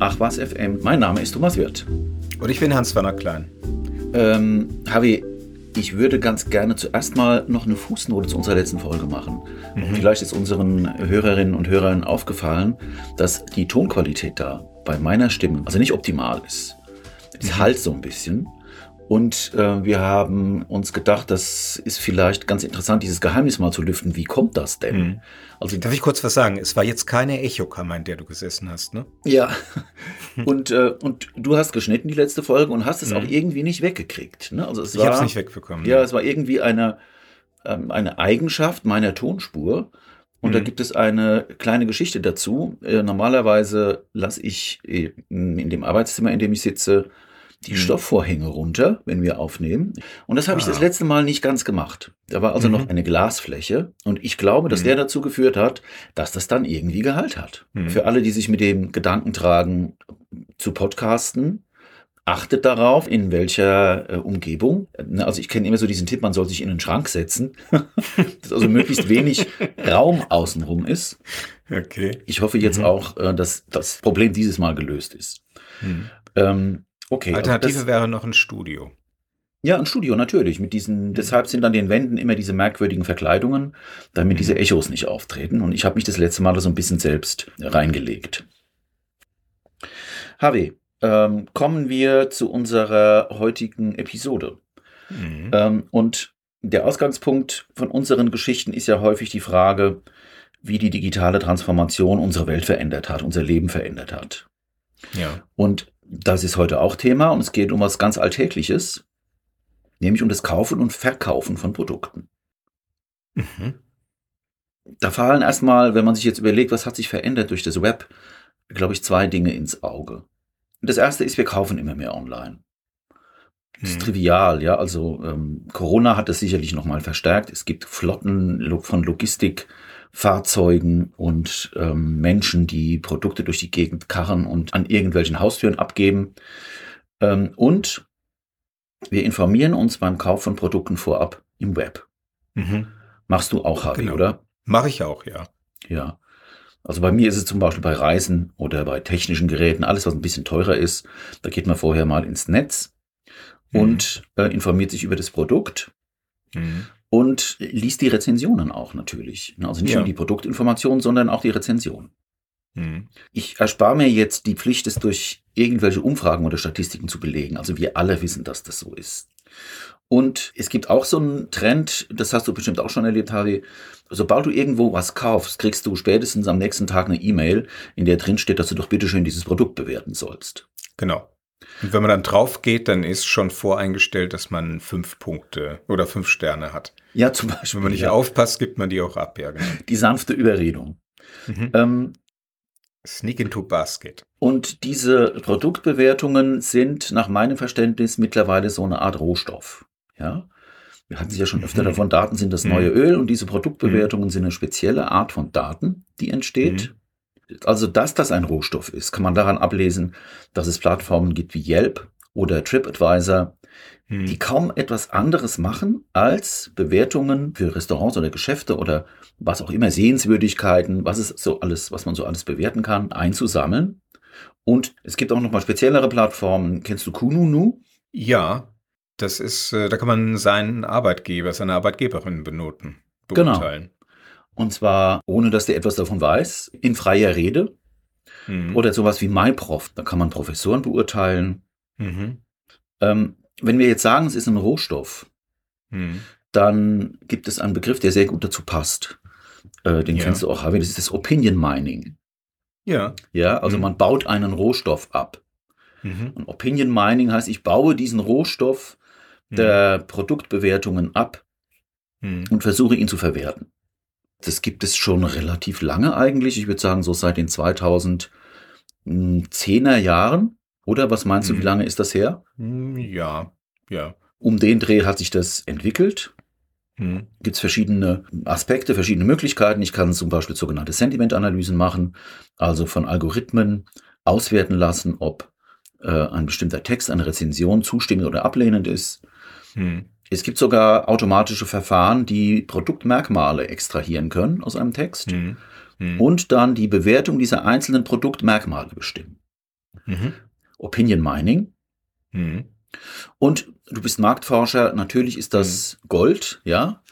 Ach was FM. Mein Name ist Thomas Wirth. Und ich bin Hans-Werner Klein. Ähm, Harvey, ich würde ganz gerne zuerst mal noch eine Fußnote zu unserer letzten Folge machen. Mhm. Vielleicht ist unseren Hörerinnen und Hörern aufgefallen, dass die Tonqualität da bei meiner Stimme also nicht optimal ist. Es mhm. halt so ein bisschen. Und äh, wir haben uns gedacht, das ist vielleicht ganz interessant, dieses Geheimnis mal zu lüften. Wie kommt das denn? Mhm. Also, Darf ich kurz was sagen? Es war jetzt keine Echokammer, in der du gesessen hast, ne? Ja. und, äh, und du hast geschnitten die letzte Folge und hast es mhm. auch irgendwie nicht weggekriegt. Ne? Also es ich habe es nicht wegbekommen. Ja, ja, es war irgendwie eine, ähm, eine Eigenschaft meiner Tonspur. Und mhm. da gibt es eine kleine Geschichte dazu. Äh, normalerweise lasse ich äh, in dem Arbeitszimmer, in dem ich sitze, die mhm. Stoffvorhänge runter, wenn wir aufnehmen. Und das habe ah. ich das ah. letzte Mal nicht ganz gemacht. Da war also mhm. noch eine Glasfläche. Und ich glaube, dass mhm. der dazu geführt hat, dass das dann irgendwie Gehalt hat. Mhm. Für alle, die sich mit dem Gedanken tragen, zu podcasten, achtet darauf, in welcher äh, Umgebung. Ne, also ich kenne immer so diesen Tipp, man soll sich in einen Schrank setzen, dass also möglichst wenig Raum außenrum ist. Okay. Ich hoffe jetzt mhm. auch, äh, dass das Problem dieses Mal gelöst ist. Mhm. Ähm, Okay. Alternative das, wäre noch ein Studio. Ja, ein Studio natürlich. Mit diesen, mhm. deshalb sind an den Wänden immer diese merkwürdigen Verkleidungen, damit mhm. diese Echos nicht auftreten. Und ich habe mich das letzte Mal so ein bisschen selbst reingelegt. Harvey, ähm, kommen wir zu unserer heutigen Episode. Mhm. Ähm, und der Ausgangspunkt von unseren Geschichten ist ja häufig die Frage, wie die digitale Transformation unsere Welt verändert hat, unser Leben verändert hat. Ja. Und das ist heute auch Thema und es geht um was ganz Alltägliches, nämlich um das Kaufen und Verkaufen von Produkten. Mhm. Da fallen erstmal, wenn man sich jetzt überlegt, was hat sich verändert durch das Web, glaube ich, zwei Dinge ins Auge. Das erste ist, wir kaufen immer mehr online. Das ist mhm. trivial, ja. Also ähm, Corona hat das sicherlich nochmal verstärkt. Es gibt Flotten von Logistik, Fahrzeugen und ähm, Menschen, die Produkte durch die Gegend karren und an irgendwelchen Haustüren abgeben. Ähm, und wir informieren uns beim Kauf von Produkten vorab im Web. Mhm. Machst du auch, Harry, genau. oder? Mache ich auch, ja. Ja. Also bei mir ist es zum Beispiel bei Reisen oder bei technischen Geräten, alles was ein bisschen teurer ist, da geht man vorher mal ins Netz mhm. und äh, informiert sich über das Produkt. Mhm und liest die Rezensionen auch natürlich. Also nicht ja. nur die Produktinformationen, sondern auch die Rezensionen. Mhm. Ich erspare mir jetzt die Pflicht, es durch irgendwelche Umfragen oder Statistiken zu belegen. Also wir alle wissen, dass das so ist. Und es gibt auch so einen Trend, das hast du bestimmt auch schon erlebt, Harvey. Sobald du irgendwo was kaufst, kriegst du spätestens am nächsten Tag eine E-Mail, in der drin steht, dass du doch bitteschön dieses Produkt bewerten sollst. Genau. Und wenn man dann drauf geht, dann ist schon voreingestellt, dass man fünf Punkte oder fünf Sterne hat. Ja, zum Beispiel. Wenn man nicht ja. aufpasst, gibt man die auch ab, ja. Genau. Die sanfte Überredung. Mhm. Ähm, Sneak into Basket. Und diese Produktbewertungen sind nach meinem Verständnis mittlerweile so eine Art Rohstoff. Ja. Wir hatten es ja schon öfter mhm. davon, Daten sind das neue mhm. Öl und diese Produktbewertungen mhm. sind eine spezielle Art von Daten, die entsteht. Mhm. Also, dass das ein Rohstoff ist, kann man daran ablesen, dass es Plattformen gibt wie Yelp oder TripAdvisor, hm. die kaum etwas anderes machen, als Bewertungen für Restaurants oder Geschäfte oder was auch immer, Sehenswürdigkeiten, was ist so alles, was man so alles bewerten kann, einzusammeln. Und es gibt auch noch mal speziellere Plattformen. Kennst du Kununu? Ja, das ist, äh, da kann man seinen Arbeitgeber, seine Arbeitgeberin benoten, genau. beurteilen. Genau. Und zwar, ohne dass der etwas davon weiß, in freier Rede. Mhm. Oder sowas wie MyProf, da kann man Professoren beurteilen. Mhm. Ähm, wenn wir jetzt sagen, es ist ein Rohstoff, mhm. dann gibt es einen Begriff, der sehr gut dazu passt. Äh, den ja. kennst du auch, Harvey, das ist das Opinion Mining. Ja. Ja, also mhm. man baut einen Rohstoff ab. Mhm. Und Opinion Mining heißt, ich baue diesen Rohstoff mhm. der Produktbewertungen ab und versuche ihn zu verwerten. Das gibt es schon relativ lange eigentlich. Ich würde sagen, so seit den 2010er Jahren. Oder was meinst du, wie Mhm. lange ist das her? Hm, Ja, ja. Um den Dreh hat sich das entwickelt. Hm. Gibt es verschiedene Aspekte, verschiedene Möglichkeiten. Ich kann zum Beispiel sogenannte Sentimentanalysen machen, also von Algorithmen auswerten lassen, ob äh, ein bestimmter Text, eine Rezension zustimmend oder ablehnend ist. Hm. Es gibt sogar automatische Verfahren, die Produktmerkmale extrahieren können aus einem Text Hm. Hm. und dann die Bewertung dieser einzelnen Produktmerkmale bestimmen. Mhm. Opinion Mining. Hm. Und du bist Marktforscher, natürlich ist das Gold, ja,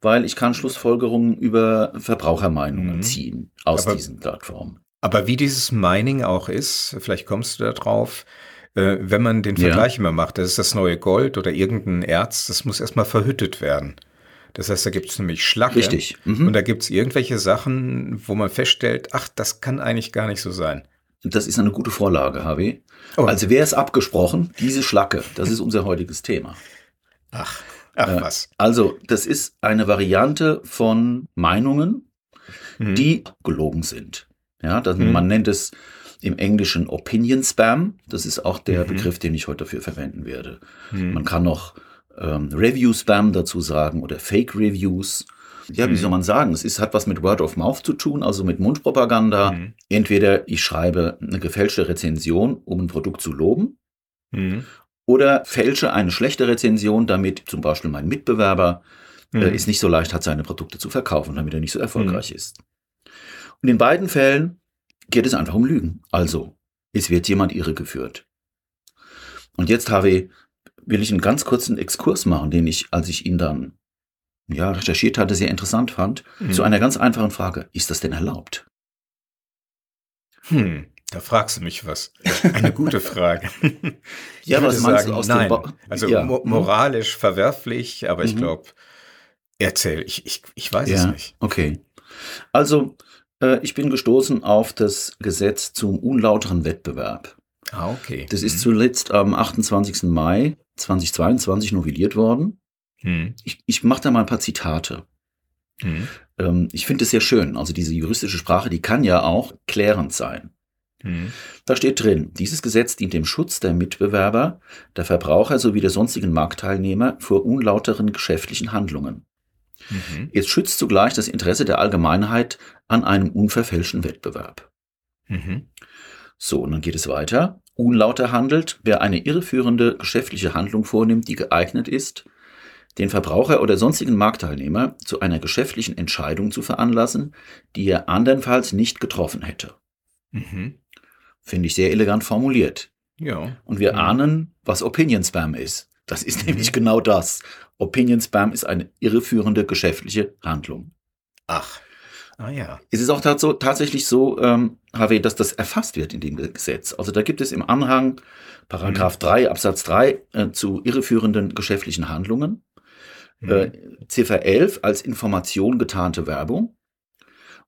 weil ich kann Schlussfolgerungen über Verbrauchermeinungen Mhm. ziehen aus Aber- diesen Plattformen. Aber wie dieses Mining auch ist, vielleicht kommst du da drauf, äh, wenn man den Ja. Vergleich immer macht, das ist das neue Gold oder irgendein Erz, das muss erstmal verhüttet werden. Das heißt, da gibt es nämlich Schlacke. Richtig. Mhm. Und da gibt es irgendwelche Sachen, wo man feststellt, ach, das kann eigentlich gar nicht so sein. Das ist eine gute Vorlage, HW. Oh. Also wäre es abgesprochen, diese Schlacke, das ist unser heutiges Thema. Ach, ach Äh, was. Also, das ist eine Variante von Meinungen, Hm. die gelogen sind. Ja, das, Mhm. man nennt es im Englischen Opinion Spam. Das ist auch der Mhm. Begriff, den ich heute dafür verwenden werde. Hm. Man kann noch ähm, Review Spam dazu sagen oder Fake Reviews. Ja, wie Mhm. soll man sagen? Es ist, hat was mit Word of Mouth zu tun, also mit Mundpropaganda. Hm. Entweder ich schreibe eine gefälschte Rezension, um ein Produkt zu loben, Hm. oder fälsche eine schlechte Rezension, damit zum Beispiel mein Mitbewerber äh, Hm. es nicht so leicht hat, seine Produkte zu verkaufen, damit er nicht so erfolgreich ist. Und in beiden Fällen geht es einfach um Lügen. Also, es wird jemand irregeführt. Und jetzt, HW, will ich einen ganz kurzen Exkurs machen, den ich, als ich ihn dann ja, recherchiert hatte, sehr interessant fand, Hm. zu einer ganz einfachen Frage. Ist das denn erlaubt? Hm, da fragst du mich was. Eine gute Frage. Ja, was meinst du sagen, aus dem nein. Ba- Also Ja. mo moralisch verwerflich, aber ich Mhm. glaube, erzähl, ich, ich, ich weiß es Ja, nicht. okay. Also, äh, ich bin gestoßen auf das Gesetz zum unlauteren Wettbewerb. Ah, okay. Das ist zuletzt am 28. Mai 2022 novelliert worden. Hm. Ich, ich mache da mal ein paar Zitate. Hm. Ähm, ich finde es sehr schön. Also diese juristische Sprache, die kann ja auch klärend sein. Hm. Da steht drin, dieses Gesetz dient dem Schutz der Mitbewerber, der Verbraucher sowie der sonstigen Marktteilnehmer vor unlauteren geschäftlichen Handlungen. Mhm. Es schützt zugleich das Interesse der Allgemeinheit an einem unverfälschten Wettbewerb. Mhm. So, und dann geht es weiter. Unlauter handelt, wer eine irreführende geschäftliche Handlung vornimmt, die geeignet ist, den Verbraucher oder sonstigen Marktteilnehmer zu einer geschäftlichen Entscheidung zu veranlassen, die er andernfalls nicht getroffen hätte. Mhm. Finde ich sehr elegant formuliert. Ja. Und wir Mhm. ahnen, was Opinion Spam ist. Das ist nämlich genau das. Opinion Spam ist eine irreführende geschäftliche Handlung. Ach. Ah ja. Es ist auch tats tatsächlich so, ähm, HW, dass das erfasst wird in dem Gesetz. Also da gibt es im Anhang Paragraph 3 Absatz 3 äh, zu irreführenden geschäftlichen Handlungen. Mhm. Äh, Ziffer 11 als Information getarnte Werbung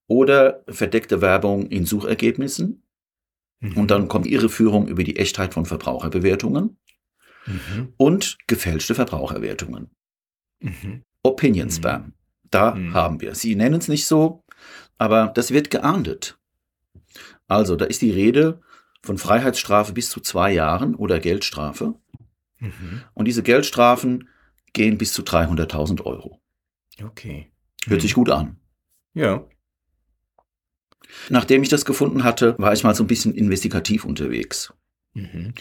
oder verdeckte Werbung in Suchergebnissen. Mhm. Und dann kommt Irreführung über die Echtheit von Verbraucherbewertungen Mhm. und gefälschte Verbraucherwertungen. Mhm. Opinion Mhm. Spam. Da Mhm. haben wir. Sie nennen es nicht so, aber das wird geahndet. Also, da ist die Rede von Freiheitsstrafe bis zu zwei Jahren oder Geldstrafe. Mhm. Und diese Geldstrafen gehen bis zu 300.000 Euro. Okay. Hört sich gut an. Ja. Nachdem ich das gefunden hatte, war ich mal so ein bisschen investigativ unterwegs. Mhm.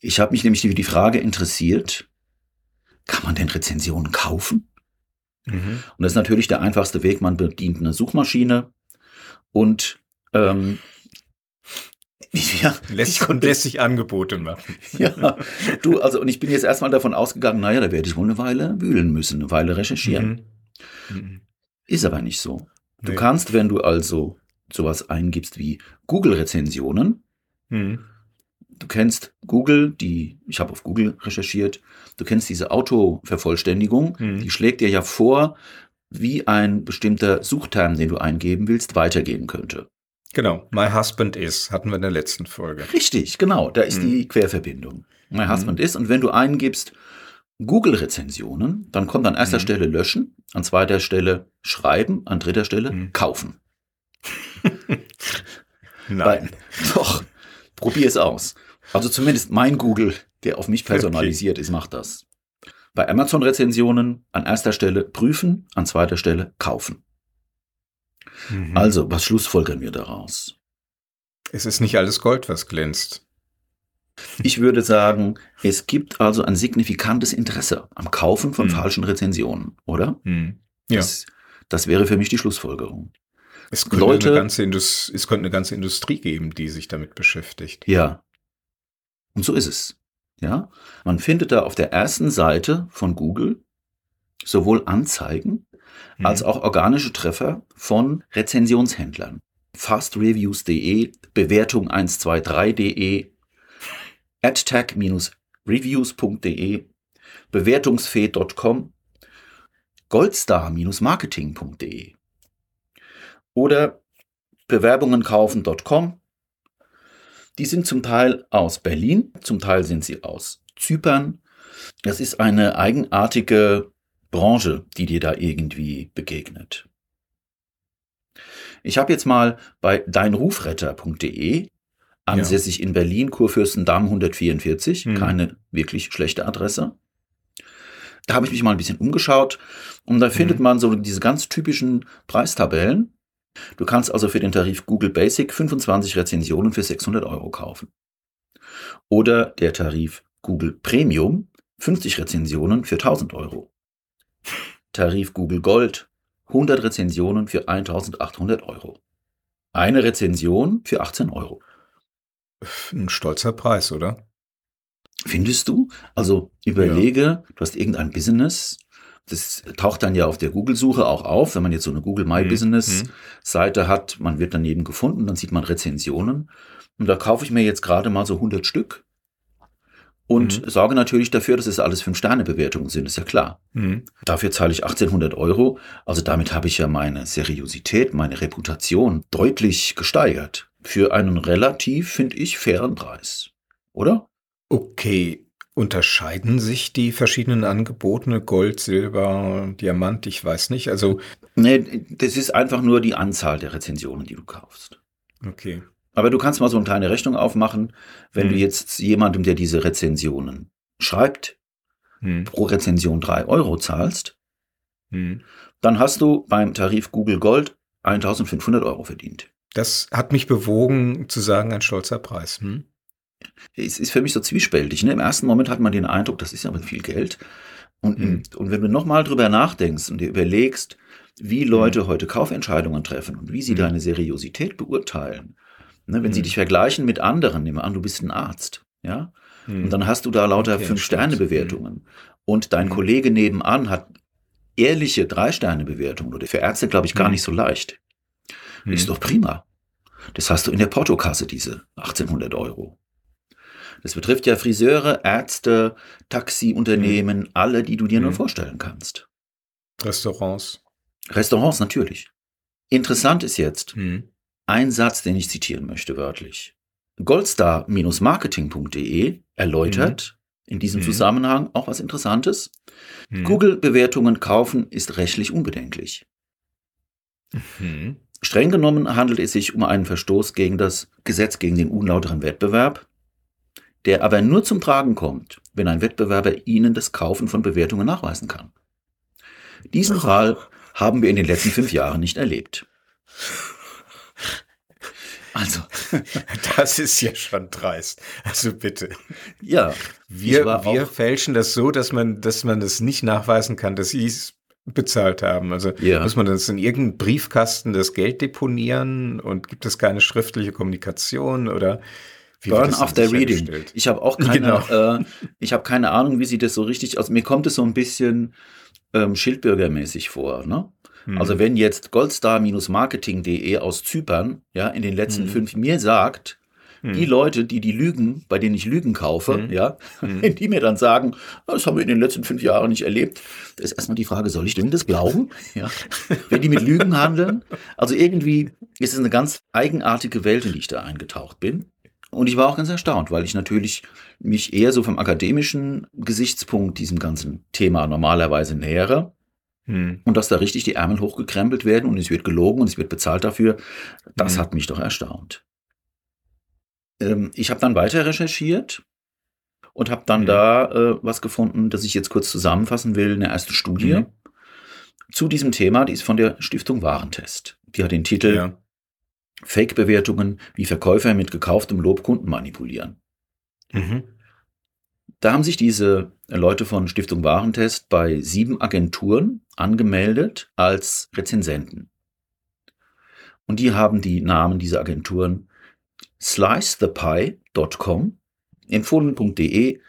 Ich habe mich nämlich für die Frage interessiert, kann man denn Rezensionen kaufen? Mhm. Und das ist natürlich der einfachste Weg. Man bedient eine Suchmaschine und ähm, ja, Lässt, konnte, lässt sich Angebote machen. ja, du, also und ich bin jetzt erstmal davon ausgegangen, naja, da werde ich wohl eine Weile wühlen müssen, eine Weile recherchieren. Mhm. Mhm. Ist aber nicht so. Du Nee. kannst, wenn du also sowas eingibst wie Google-Rezensionen, Mhm. du kennst Google, die, ich habe auf Google recherchiert, du kennst diese Autovervollständigung, Mhm. die schlägt dir ja vor, wie ein bestimmter Suchterm, den du eingeben willst, weitergehen könnte. Genau. My husband is, hatten wir in der letzten Folge. Richtig, genau, da ist Mhm. die Querverbindung. My Mhm. Husband ist, und wenn du eingibst Google-Rezensionen, dann kommt an erster Mhm. Stelle löschen, an zweiter Stelle schreiben, an dritter Stelle Mhm. kaufen. Nein. Weil, doch, Probier es aus. Also zumindest mein Google, der auf mich personalisiert okay. ist, macht das. Bei Amazon-Rezensionen an erster Stelle prüfen, an zweiter Stelle kaufen. Mhm. Also, was schlussfolgern wir daraus? Es ist nicht alles Gold, was glänzt. Ich würde sagen, es gibt also ein signifikantes Interesse am Kaufen von mhm. falschen Rezensionen, oder? Mhm. Ja. Das, das, wäre für mich die Schlussfolgerung. Es könnte, Leute, eine ganze es könnte eine ganze Industrie geben, die sich damit beschäftigt. Ja. Und so ist es. Ja, man findet da auf der ersten Seite von Google sowohl Anzeigen mhm. als auch organische Treffer von Rezensionshändlern. fastreviews.de, Bewertung 123.de, adtag-reviews.de, bewertungsfee.com, goldstar-marketing.de oder bewerbungenkaufen.com die sind zum Teil aus Berlin, zum Teil sind sie aus Zypern. Das ist eine eigenartige Branche, die dir da irgendwie begegnet. Ich habe jetzt mal bei deinrufretter.de, ansässig ja. in Berlin, Kurfürstendamm 144, hm. keine wirklich schlechte Adresse. Da habe ich mich mal ein bisschen umgeschaut und da hm. findet man so diese ganz typischen Preistabellen. Du kannst also für den Tarif Google Basic 25 Rezensionen für 600 Euro kaufen. Oder der Tarif Google Premium 50 Rezensionen für 1000 Euro. Tarif Google Gold 100 Rezensionen für 1800 Euro. Eine Rezension für 18 Euro. Ein stolzer Preis, oder? Findest du? Also überlege, ja. du hast irgendein Business, das taucht dann ja auf der Google-Suche auch auf, wenn man jetzt so eine Google My mhm. Business-Seite hat. Man wird daneben gefunden, dann sieht man Rezensionen. Und da kaufe ich mir jetzt gerade mal so 100 Stück und mhm. sorge natürlich dafür, dass es alles Fünf-Sterne-Bewertungen sind, ist ja klar. Mhm. Dafür zahle ich 1800 Euro. Also damit habe ich ja meine Seriosität, meine Reputation deutlich gesteigert. Für einen relativ, finde ich, fairen Preis. Oder? Okay, Unterscheiden sich die verschiedenen Angebote, Gold, Silber, Diamant, ich weiß nicht. Also. Nee, das ist einfach nur die Anzahl der Rezensionen, die du kaufst. Okay. Aber du kannst mal so eine kleine Rechnung aufmachen, wenn hm. du jetzt jemandem, der diese Rezensionen schreibt, hm. pro Rezension drei Euro zahlst, hm. dann hast du beim Tarif Google Gold 1500 Euro verdient. Das hat mich bewogen zu sagen, ein stolzer Preis. Hm? es ist für mich so zwiespältig. Ne? Im ersten Moment hat man den Eindruck, das ist ja viel Geld. Und, mhm. und wenn du nochmal drüber nachdenkst und dir überlegst, wie Leute mhm. heute Kaufentscheidungen treffen und wie sie mhm. deine Seriosität beurteilen, ne? wenn sie mhm. dich vergleichen mit anderen, nehmen an, du bist ein Arzt, ja, mhm. und dann hast du da lauter okay, Fünf-Sterne-Bewertungen mhm. und dein Kollege nebenan hat ehrliche Drei-Sterne-Bewertungen oder für Ärzte, glaube ich, gar nicht so leicht. Ist doch prima. Das hast du in der Portokasse, diese 1800 Euro. Das betrifft ja Friseure, Ärzte, Taxiunternehmen, mhm. alle, die du dir mhm. nur vorstellen kannst. Restaurants. Restaurants natürlich. Interessant ist jetzt mhm. Ein Satz, den ich zitieren möchte wörtlich. Goldstar-marketing.de erläutert mhm. in diesem mhm. Zusammenhang auch was Interessantes. Mhm. Google-Bewertungen kaufen ist rechtlich unbedenklich. Streng genommen handelt es sich um einen Verstoß gegen das Gesetz gegen den unlauteren Wettbewerb, der aber nur zum Tragen kommt, wenn ein Wettbewerber Ihnen das Kaufen von Bewertungen nachweisen kann. Diesen Fall haben wir in den letzten fünf Jahren nicht erlebt. Also, das ist ja schon dreist. Also bitte. Ja, wir, wir fälschen das so, dass man, dass man das nicht nachweisen kann, dass sie es bezahlt haben. Also ja. muss man das in irgendeinem Briefkasten das Geld deponieren und gibt es keine schriftliche Kommunikation oder wie Burn after reading. Ich habe auch keine, genau. äh, ich habe keine Ahnung, wie sie das so richtig, also mir kommt es so ein bisschen ähm, schildbürgermäßig vor, ne? Hm. Also wenn jetzt goldstar-marketing.de aus Zypern, ja, in den letzten hm. fünf mir sagt, die Leute, die die Lügen, bei denen ich Lügen kaufe, hm. ja, wenn die mir dann sagen, das haben wir in den letzten fünf Jahren nicht erlebt, da ist erstmal die Frage, soll ich denn das glauben? Ja. wenn die mit Lügen handeln? Also irgendwie ist es eine ganz eigenartige Welt, in die ich da eingetaucht bin. Und ich war auch ganz erstaunt, weil ich natürlich mich eher so vom akademischen Gesichtspunkt diesem ganzen Thema normalerweise nähere. Hm. Und dass da richtig die Ärmel hochgekrempelt werden und es wird gelogen und es wird bezahlt dafür, das hm. hat mich doch erstaunt. ähm, ich habe dann weiter recherchiert und habe dann mhm. da äh, was gefunden, das ich jetzt kurz zusammenfassen will, eine erste Studie zu diesem Thema, die ist von der Stiftung Warentest. Die hat den Titel ja. Fake-Bewertungen, wie Verkäufer mit gekauftem Lob Kunden manipulieren. Mhm. Da haben sich diese Leute von Stiftung Warentest bei sieben Agenturen angemeldet als Rezensenten. Und die haben die Namen dieser Agenturen slicethepie.com, empfohlen.de,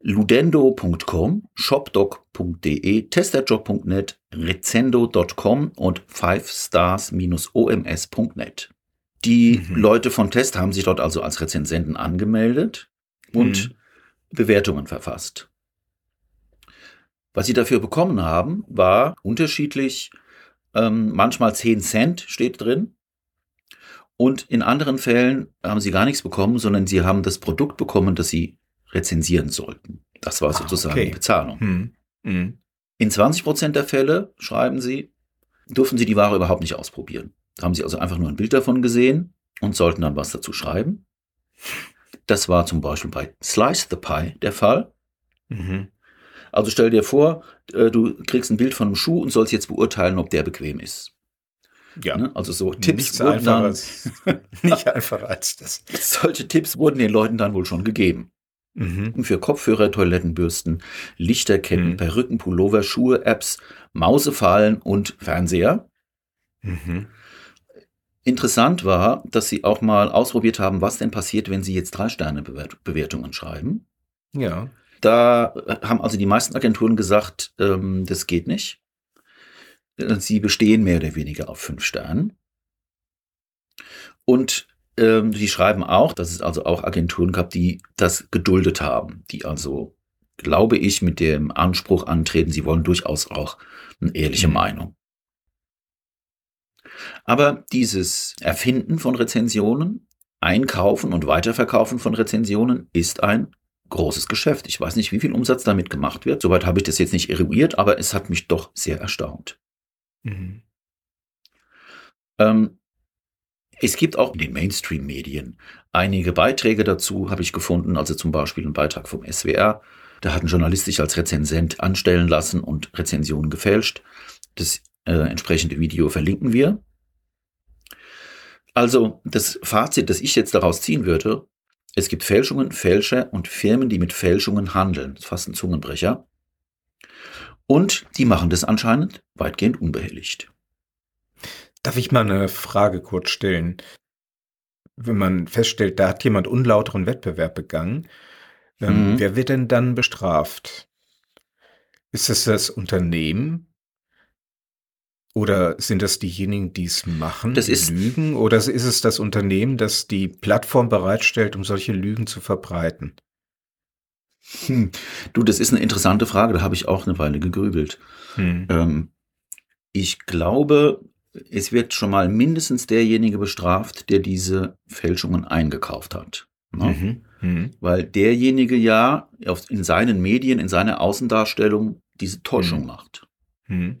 ludendo.com, shopdoc.de, testerjob.net, rezendo.com und 5stars-oms.net. Die mhm. Leute von Test haben sich dort also als Rezensenten angemeldet und mhm. Bewertungen verfasst. Was sie dafür bekommen haben, war unterschiedlich, ähm, manchmal 10 Cent steht drin. Und in anderen Fällen haben sie gar nichts bekommen, sondern sie haben das Produkt bekommen, das sie rezensieren sollten. Das war sozusagen okay. die Bezahlung. Hm. Hm. In 20 Prozent der Fälle, schreiben sie, durften sie die Ware überhaupt nicht ausprobieren. Da haben sie also einfach nur ein Bild davon gesehen und sollten dann was dazu schreiben. Das war zum Beispiel bei Slice the Pie der Fall. Mhm. Also stell dir vor, äh, du kriegst ein Bild von einem Schuh und sollst jetzt beurteilen, ob der bequem ist. Ja. Ne? Also so Tipps Nichts wurden dann, als, nicht einfacher als das. Solche Tipps wurden den Leuten dann wohl schon gegeben. Mhm. Für Kopfhörer, Toilettenbürsten, Lichterketten, mhm. Perücken, Pullover, Schuhe, Apps, Mausefallen und Fernseher. Mhm. Interessant war, dass sie auch mal ausprobiert haben, was denn passiert, wenn sie jetzt drei Sterne Bewertungen schreiben. Ja. Da äh, haben also die meisten Agenturen gesagt, ähm, das geht nicht. Äh, sie bestehen mehr oder weniger auf fünf Sternen. Und ähm, die schreiben auch, dass es also auch Agenturen gab, die das geduldet haben, die also, glaube ich, mit dem Anspruch antreten, sie wollen durchaus auch eine ehrliche mhm. Meinung. Aber dieses Erfinden von Rezensionen, Einkaufen und Weiterverkaufen von Rezensionen ist ein großes Geschäft. Ich weiß nicht, wie viel Umsatz damit gemacht wird. Soweit habe ich das jetzt nicht eruiert, aber es hat mich doch sehr erstaunt. Mhm. Ähm, es gibt auch in den Mainstream-Medien einige Beiträge dazu, habe ich gefunden, also zum Beispiel ein Beitrag vom SWR. Da hat ein Journalist sich als Rezensent anstellen lassen und Rezensionen gefälscht. Das äh, entsprechende Video verlinken wir. Also das Fazit, das ich jetzt daraus ziehen würde, es gibt Fälschungen, Fälscher und Firmen, die mit Fälschungen handeln. Das ist fast ein Zungenbrecher. Und die machen das anscheinend weitgehend unbehelligt. Darf ich mal eine Frage kurz stellen? Wenn man feststellt, da hat jemand unlauteren Wettbewerb begangen, ähm, mhm. wer wird denn dann bestraft? Ist es das Unternehmen, oder sind das diejenigen, die es machen, das ist, Lügen? Oder ist es das Unternehmen, das die Plattform bereitstellt, um solche Lügen zu verbreiten? Hm. Du, das ist eine interessante Frage, da habe ich auch eine Weile gegrübelt. Hm. Ähm, ich glaube, es wird schon mal mindestens derjenige bestraft, der diese Fälschungen eingekauft hat. Ne? Mhm. Mhm. Weil derjenige ja in seinen Medien, in seiner Außendarstellung diese Täuschung mhm. macht. Mhm.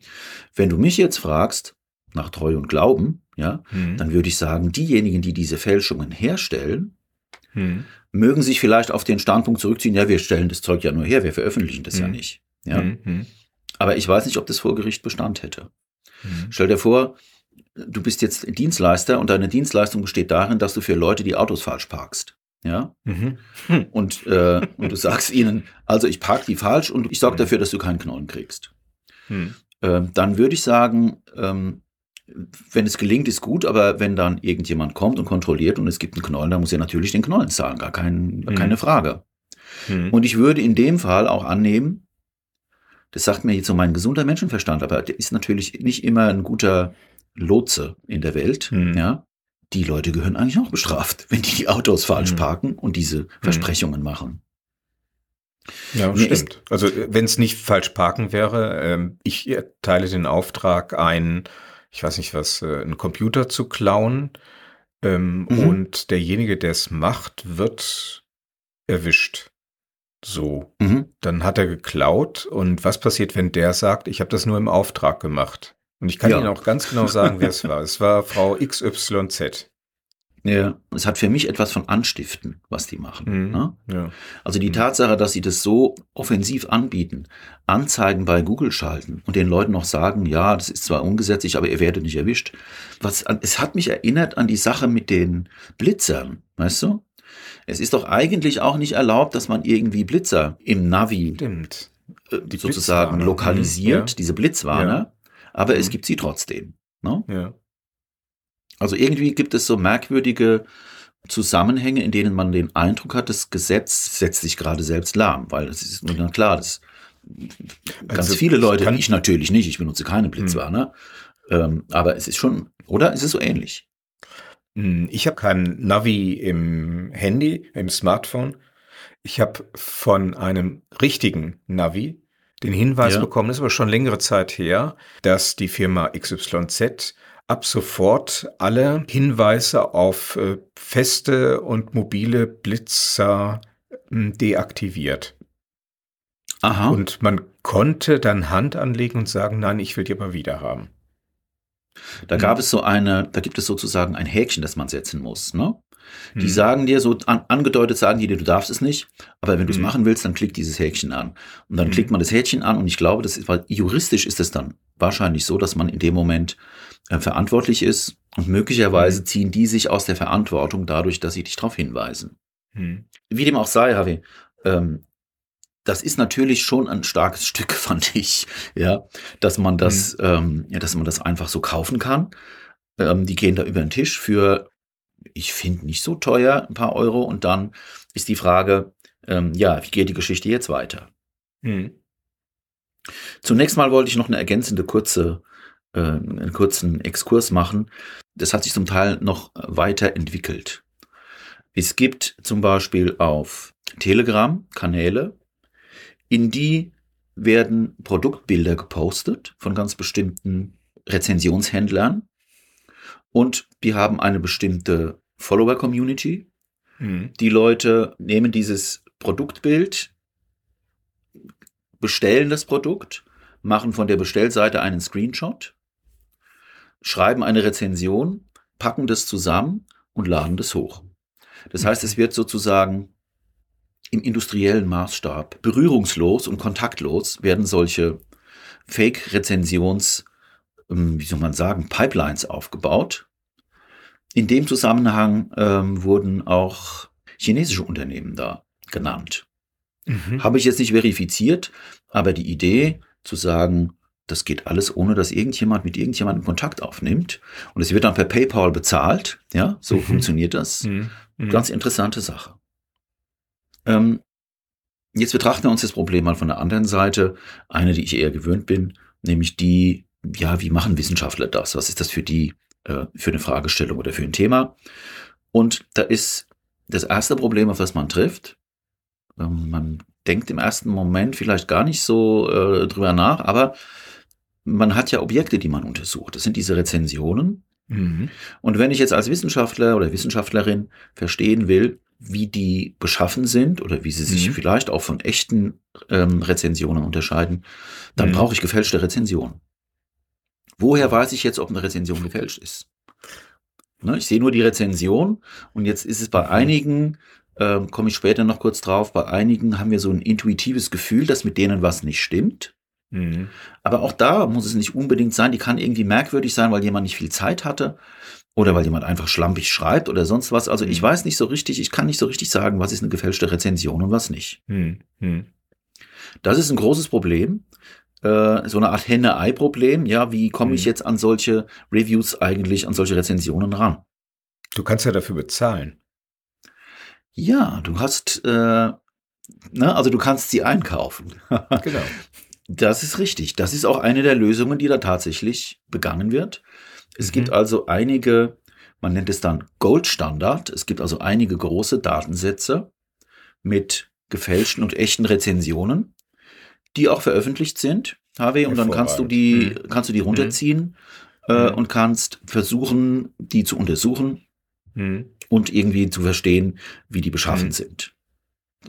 Wenn du mich jetzt fragst, nach Treu und Glauben, ja, mhm. dann würde ich sagen, diejenigen, die diese Fälschungen herstellen, mhm. mögen sich vielleicht auf den Standpunkt zurückziehen, ja, wir stellen das Zeug ja nur her, wir veröffentlichen das ja mhm. nicht. Ja. Mhm. Aber ich weiß nicht, ob das vor Gericht Bestand hätte. Stell dir vor, du bist jetzt Dienstleister und deine Dienstleistung besteht darin, dass du für Leute die Autos falsch parkst. Ja. Mhm. Hm. Und, äh, und du sagst ihnen, also ich park die falsch und ich sorge dafür, dass du keinen Knollen kriegst. Hm. Ähm, dann würde ich sagen, ähm, wenn es gelingt, ist gut, aber wenn dann irgendjemand kommt und kontrolliert und es gibt einen Knollen, dann muss er natürlich den Knollen zahlen, gar, kein, hm. keine Frage. Hm. Und ich würde in dem Fall auch annehmen, das sagt mir jetzt so mein gesunder Menschenverstand, aber der ist natürlich nicht immer ein guter Lotse in der Welt, hm. ja. Die Leute gehören eigentlich auch bestraft, wenn die die Autos falsch hm. parken und diese hm. Versprechungen machen. Ja, Mir stimmt. Also wenn es nicht falsch parken wäre, ähm, ich erteile den Auftrag, ein, ich weiß nicht was, äh, einen Computer zu klauen ähm, mhm. und derjenige, der es macht, wird erwischt. So, mhm. dann hat er geklaut und was passiert, wenn der sagt, ich habe das nur im Auftrag gemacht? Und ich kann ja. Ihnen auch ganz genau sagen, wer es war. Es war Frau XYZ. Ja, es hat für mich etwas von Anstiften, was die machen. Mhm. Ne? Ja. Also die Mhm. Tatsache, dass sie das so offensiv anbieten, Anzeigen bei Google schalten und den Leuten noch sagen, ja, das ist zwar ungesetzlich, aber ihr werdet nicht erwischt. Was, es hat mich erinnert an die Sache mit den Blitzern, weißt du? Es ist doch eigentlich auch nicht erlaubt, dass man irgendwie Blitzer im Navi Stimmt. äh, Die sozusagen Blitzwarner. lokalisiert, Mhm, ja. diese Blitzwarner, aber es Mhm. gibt sie trotzdem. Ne? Ja. Also irgendwie gibt es so merkwürdige Zusammenhänge, in denen man den Eindruck hat, das Gesetz setzt sich gerade selbst lahm, weil es ist nur dann klar, das ganz Also, viele Leute, ich natürlich nicht, ich benutze keine Blitzwarner, ähm, aber es ist schon, oder? Es ist so ähnlich. Hm, Ich habe kein Navi im Handy, im Smartphone. Ich habe von einem richtigen Navi den Hinweis Ja. bekommen, das ist aber schon längere Zeit her, dass die Firma XYZ ab sofort alle Hinweise auf äh, feste und mobile Blitzer hm, deaktiviert. Aha. Und man konnte dann Hand anlegen und sagen, nein, ich will die aber wieder haben. Da gab es so eine, da gibt es sozusagen ein Häkchen, das man setzen muss, ne? Die Hm. sagen dir so, an, angedeutet sagen die dir, du darfst es nicht, aber wenn du es Mhm. machen willst, dann klick dieses Häkchen an. Und dann Mhm. klickt man das Häkchen an und ich glaube, das ist, weil juristisch ist es dann wahrscheinlich so, dass man in dem Moment verantwortlich ist und möglicherweise Mhm. ziehen die sich aus der Verantwortung dadurch, dass sie dich darauf hinweisen. Hm. Wie dem auch sei, Harvey, ähm, das ist natürlich schon ein starkes Stück, fand ich, ja, dass man das, ähm, ja, dass man das einfach so kaufen kann. Ähm, die gehen da über den Tisch für, ich finde, nicht so teuer, ein paar Euro. Und dann ist die Frage, ähm, ja, wie geht die Geschichte jetzt weiter? Hm. Zunächst mal wollte ich noch eine ergänzende kurze, äh, einen kurzen Exkurs machen. Das hat sich zum Teil noch weiterentwickelt. Es gibt zum Beispiel auf Telegram Kanäle, in die werden Produktbilder gepostet von ganz bestimmten Rezensionshändlern und die haben eine bestimmte Follower-Community. Hm. Die Leute nehmen dieses Produktbild, bestellen das Produkt, machen von der Bestellseite einen Screenshot, schreiben eine Rezension, packen das zusammen und laden das hoch. Das heißt, es wird sozusagen im industriellen Maßstab berührungslos und kontaktlos werden solche Fake-Rezensions, ähm, wie soll man sagen, Pipelines aufgebaut. In dem Zusammenhang ähm, wurden auch chinesische Unternehmen da genannt. Mhm. Habe ich jetzt nicht verifiziert, aber die Idee zu sagen, das geht alles, ohne dass irgendjemand mit irgendjemandem Kontakt aufnimmt und es wird dann per PayPal bezahlt, ja, so Mhm. funktioniert das. Hm. Hm. Ganz interessante Sache. Ähm, jetzt betrachten wir uns das Problem mal von der anderen Seite, eine, die ich eher gewöhnt bin, nämlich die, ja, wie machen Wissenschaftler das? Was ist das für die, äh, für eine Fragestellung oder für ein Thema? Und da ist das erste Problem, auf das man trifft, ähm, man denkt im ersten Moment vielleicht gar nicht so äh, drüber nach, aber man hat ja Objekte, die man untersucht. Das sind diese Rezensionen. Mhm. Und wenn ich jetzt als Wissenschaftler oder Wissenschaftlerin verstehen will, wie die beschaffen sind oder wie sie sich Mhm. vielleicht auch von echten ähm, Rezensionen unterscheiden, dann Mhm. brauche ich gefälschte Rezensionen. Woher weiß ich jetzt, ob eine Rezension gefälscht ist? Ne, ich sehe nur die Rezension und jetzt ist es bei Mhm. einigen, ähm, komme ich später noch kurz drauf, bei einigen haben wir so ein intuitives Gefühl, dass mit denen was nicht stimmt. Mhm. Aber auch da muss es nicht unbedingt sein. Die kann irgendwie merkwürdig sein, weil jemand nicht viel Zeit hatte oder weil jemand einfach schlampig schreibt oder sonst was. Also ich Mhm. weiß nicht so richtig, ich kann nicht so richtig sagen, was ist eine gefälschte Rezension und was nicht. Hm, hm. Das ist ein großes Problem. Äh, so eine Art Henne-Ei-Problem. Ja, wie komme ich Mhm. jetzt an solche Reviews eigentlich, an solche Rezensionen ran? Du kannst ja dafür bezahlen. Ja, du hast, äh, ne, also du kannst sie einkaufen. Genau. Das ist richtig. Das ist auch eine der Lösungen, die da tatsächlich begangen wird. Es Mhm. gibt also einige, man nennt es dann Goldstandard. Es gibt also einige große Datensätze mit gefälschten und echten Rezensionen, die auch veröffentlicht sind, HW, und dann kannst du die, Hervorragend. kannst du die runterziehen äh, Mhm. und kannst versuchen, die zu untersuchen Hm. und irgendwie zu verstehen, wie die beschaffen Mhm. sind.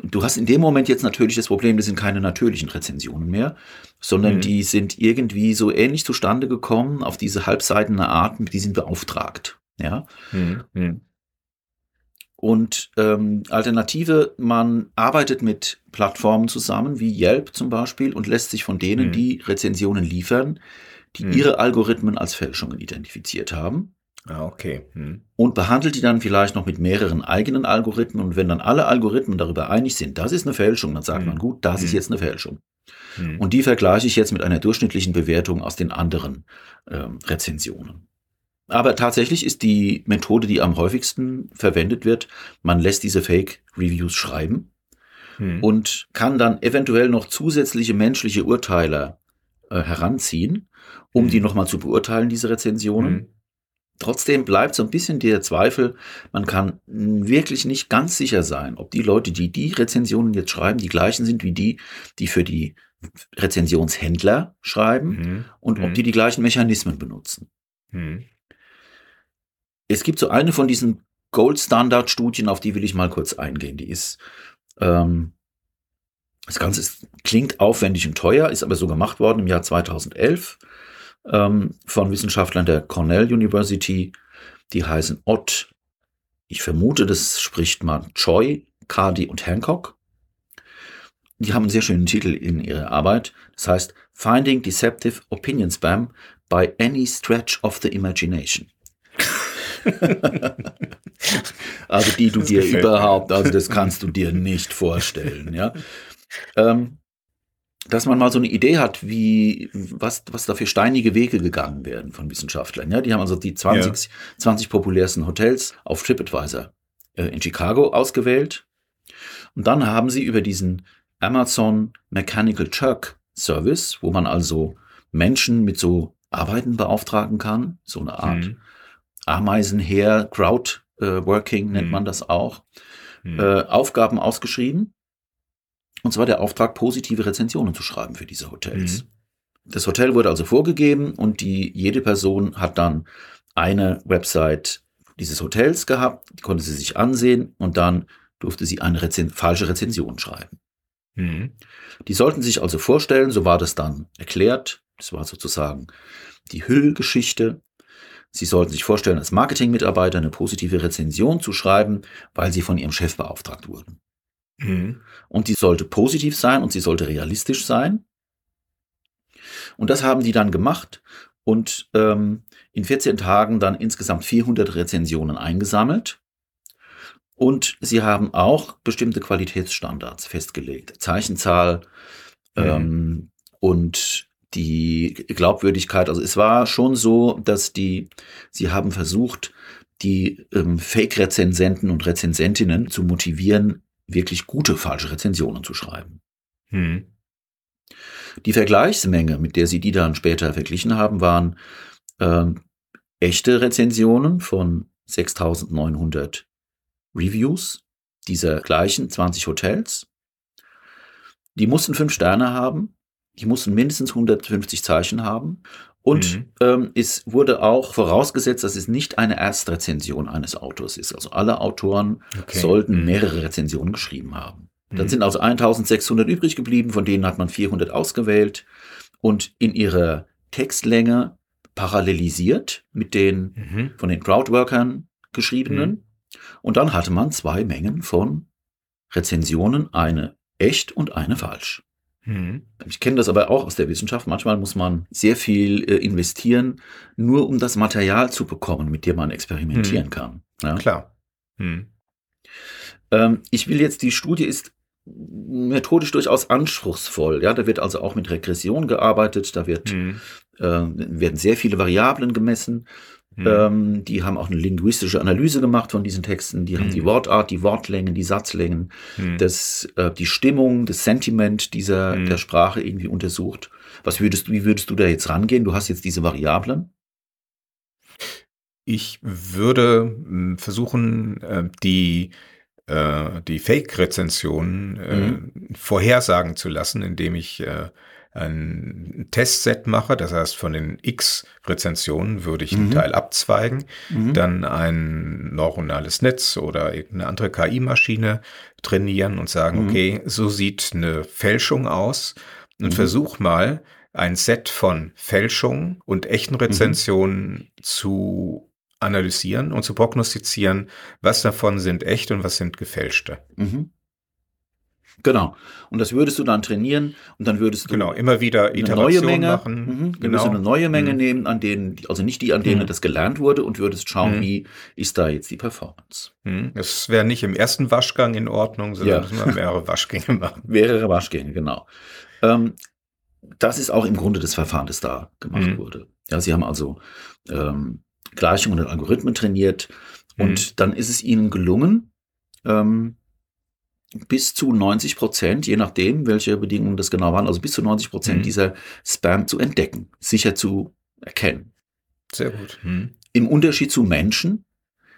Du hast in dem Moment jetzt natürlich das Problem, das sind keine natürlichen Rezensionen mehr, sondern Mhm. die sind irgendwie so ähnlich zustande gekommen auf diese halbseitene Art, die sind beauftragt. Ja, Hm. Hm. Und ähm, Alternative, man arbeitet mit Plattformen zusammen, wie Yelp zum Beispiel, und lässt sich von denen mhm. die Rezensionen liefern, die mhm. ihre Algorithmen als Fälschungen identifiziert haben. Ah, okay. Hm. Und behandelt die dann vielleicht noch mit mehreren eigenen Algorithmen. Und wenn dann alle Algorithmen darüber einig sind, das ist eine Fälschung, dann sagt hm. man, gut, das hm. ist jetzt eine Fälschung. Hm. Und die vergleiche ich jetzt mit einer durchschnittlichen Bewertung aus den anderen ähm, Rezensionen. Aber tatsächlich ist die Methode, die am häufigsten verwendet wird, man lässt diese Fake-Reviews schreiben hm. und kann dann eventuell noch zusätzliche menschliche Urteiler äh, heranziehen, um die hm. nochmal zu beurteilen, diese Rezensionen. Trotzdem bleibt so ein bisschen der Zweifel, man kann wirklich nicht ganz sicher sein, ob die Leute, die die Rezensionen jetzt schreiben, die gleichen sind wie die, die für die Rezensionshändler schreiben mhm. und ob mhm. die die gleichen Mechanismen benutzen. Mhm. Es gibt so eine von diesen Gold-Standard-Studien, auf die will ich mal kurz eingehen. Die ist, ähm, das Ganze ist, klingt aufwendig und teuer, ist aber so gemacht worden im Jahr 2011 ähm, von Wissenschaftlern der Cornell University. Die heißen Ott. Ich vermute, das spricht man Choi, Cardi und Hancock. Die haben einen sehr schönen Titel in ihrer Arbeit. Das heißt Finding Deceptive Opinion Spam by Any Stretch of the Imagination. also die du dir überhaupt, also das kannst du dir nicht vorstellen, ja. Ähm, dass man mal so eine Idee hat, wie, was, was da für steinige Wege gegangen werden von Wissenschaftlern. Ja, die haben also die 20, ja. 20 populärsten Hotels auf TripAdvisor äh, in Chicago ausgewählt. Und dann haben sie über diesen Amazon Mechanical Turk Service, wo man also Menschen mit so Arbeiten beauftragen kann, so eine Art mhm. Ameisenheer, Crowdworking äh, nennt mhm. man das auch, mhm. äh, Aufgaben ausgeschrieben und zwar der Auftrag, positive Rezensionen zu schreiben für diese Hotels. Mhm. Das Hotel wurde also vorgegeben und die, jede Person hat dann eine Website dieses Hotels gehabt, die konnte sie sich ansehen und dann durfte sie eine Rezen falsche Rezension schreiben. Mhm. Die sollten sich also vorstellen, so war das dann erklärt, das war sozusagen die Hüllgeschichte. Sie sollten sich vorstellen, als Marketingmitarbeiter eine positive Rezension zu schreiben, weil sie von ihrem Chef beauftragt wurden. Mhm. Und die sollte positiv sein und sie sollte realistisch sein. Und das haben die dann gemacht und ähm, in 14 Tagen dann insgesamt 400 Rezensionen eingesammelt. Und sie haben auch bestimmte Qualitätsstandards festgelegt. Zeichenzahl mhm. ähm, und die Glaubwürdigkeit. Also es war schon so, dass die, sie haben versucht, die ähm, Fake-Rezensenten und Rezensentinnen zu motivieren, wirklich gute falsche Rezensionen zu schreiben. Hm. Die Vergleichsmenge, mit der sie die dann später verglichen haben, waren äh, echte Rezensionen von 6900 Reviews dieser gleichen 20 Hotels. Die mussten fünf Sterne haben, die mussten mindestens 150 Zeichen haben und mhm. ähm, es wurde auch vorausgesetzt, dass es nicht eine Erstrezension eines Autors ist. Also alle Autoren okay. sollten mhm. mehrere Rezensionen geschrieben haben. Mhm. Dann sind also 1600 übrig geblieben, von denen hat man 400 ausgewählt und in ihrer Textlänge parallelisiert mit den mhm. von den Crowdworkern geschriebenen. Mhm. Und dann hatte man zwei Mengen von Rezensionen, eine echt und eine falsch. Mhm. Ich kenne das aber auch aus der Wissenschaft. Manchmal muss man sehr viel äh, investieren, nur um das Material zu bekommen, mit dem man experimentieren mhm. kann. Ja? Klar. Mhm. Ähm, ich will jetzt, die Studie ist methodisch durchaus anspruchsvoll. Ja, da wird also auch mit Regression gearbeitet, da wird, mhm. äh, werden sehr viele Variablen gemessen. Mhm. Ähm, die haben auch eine linguistische Analyse gemacht von diesen Texten. Die mhm. haben die Wortart, die Wortlängen, die Satzlängen, mhm. das, äh, die Stimmung, das Sentiment dieser mhm. der Sprache irgendwie untersucht. Was würdest du, wie würdest du da jetzt rangehen? Du hast jetzt diese Variablen. Ich würde hm, versuchen, äh, die äh, die Fake-Rezensionen äh, mhm. vorhersagen zu lassen, indem ich ein Testset mache, das heißt von den X Rezensionen würde ich einen mhm. Teil abzweigen, mhm. dann ein neuronales Netz oder irgendeine andere KI-Maschine trainieren und sagen, mhm. okay, so sieht eine Fälschung aus und mhm. versuch mal ein Set von Fälschungen und echten mhm. Rezensionen zu analysieren und zu prognostizieren, was davon sind echt und was sind gefälschte. Mhm. Genau. Und das würdest du dann trainieren und dann würdest du genau immer wieder eine neue Menge machen. Mhm. Genau. würdest du eine neue Menge mhm. nehmen, an denen, also nicht die, an denen mhm. das gelernt wurde, und würdest schauen, mhm. wie ist da jetzt die Performance. Mhm. Das wäre nicht im ersten Waschgang in Ordnung, sondern ja. mehrere Waschgänge machen. Mehrere Waschgänge, genau. Ähm, das ist auch im Grunde das Verfahren, das da gemacht mhm. wurde. Ja, sie haben also ähm, Gleichungen und Algorithmen trainiert und dann ist es ihnen gelungen, ähm, bis zu 90 Prozent, je nachdem, welche Bedingungen das genau waren, also bis zu 90 Prozent mhm. dieser Spam zu entdecken, sicher zu erkennen. Sehr gut. Mhm. Im Unterschied zu Menschen,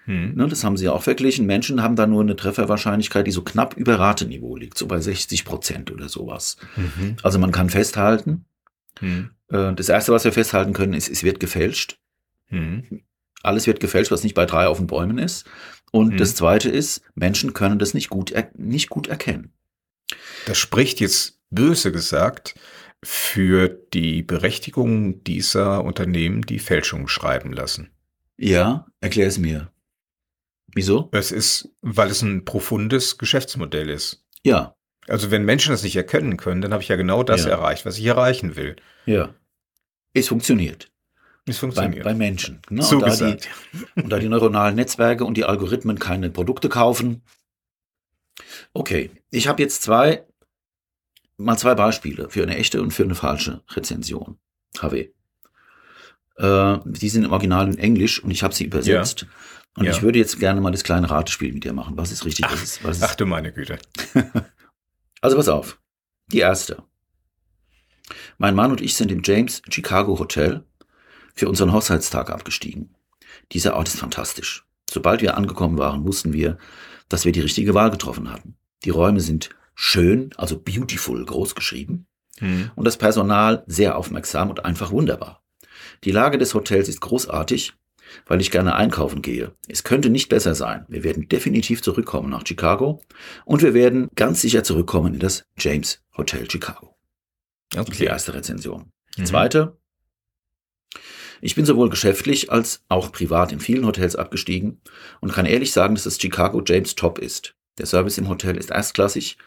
mhm. ne, das haben sie ja auch verglichen, Menschen haben da nur eine Trefferwahrscheinlichkeit, die so knapp über Rateniveau liegt, so bei 60 Prozent oder sowas. Mhm. Also man kann festhalten, mhm. äh, das Erste, was wir festhalten können, ist, es wird gefälscht. Mhm. Alles wird gefälscht, was nicht bei drei auf den Bäumen ist. Und mhm. das Zweite ist, Menschen können das nicht gut, nicht gut erkennen. Das spricht jetzt böse gesagt für die Berechtigung dieser Unternehmen, die Fälschungen schreiben lassen. Ja, erklär es mir. Wieso? Es ist, weil es ein profundes Geschäftsmodell ist. Ja. Also wenn Menschen das nicht erkennen können, dann habe ich ja genau das ja. erreicht, was ich erreichen will. Ja. Es funktioniert. Es funktioniert. Bei, bei Menschen. Ne? So und, da die, und da die neuronalen Netzwerke und die Algorithmen keine Produkte kaufen. Okay, ich habe jetzt zwei, mal zwei Beispiele für eine echte und für eine falsche Rezension. HW. Äh, die sind im Original in Englisch und ich habe sie übersetzt. Ja. Und ja. ich würde jetzt gerne mal das kleine Ratespiel mit dir machen. Was ist richtig? Ach, was ist, was ist ach du meine Güte. also pass auf. Die erste. Mein Mann und ich sind im James Chicago Hotel für unseren Hochzeitstag abgestiegen. Dieser Ort ist fantastisch. Sobald wir angekommen waren, wussten wir, dass wir die richtige Wahl getroffen hatten. Die Räume sind schön, also beautiful groß geschrieben. Mhm. Und das Personal sehr aufmerksam und einfach wunderbar. Die Lage des Hotels ist großartig, weil ich gerne einkaufen gehe. Es könnte nicht besser sein. Wir werden definitiv zurückkommen nach Chicago und wir werden ganz sicher zurückkommen in das James Hotel Chicago. Okay. Die erste Rezension. Die mhm. zweite, ich bin sowohl geschäftlich als auch privat in vielen Hotels abgestiegen und kann ehrlich sagen, dass das Chicago James top ist. Der Service im Hotel ist erstklassig,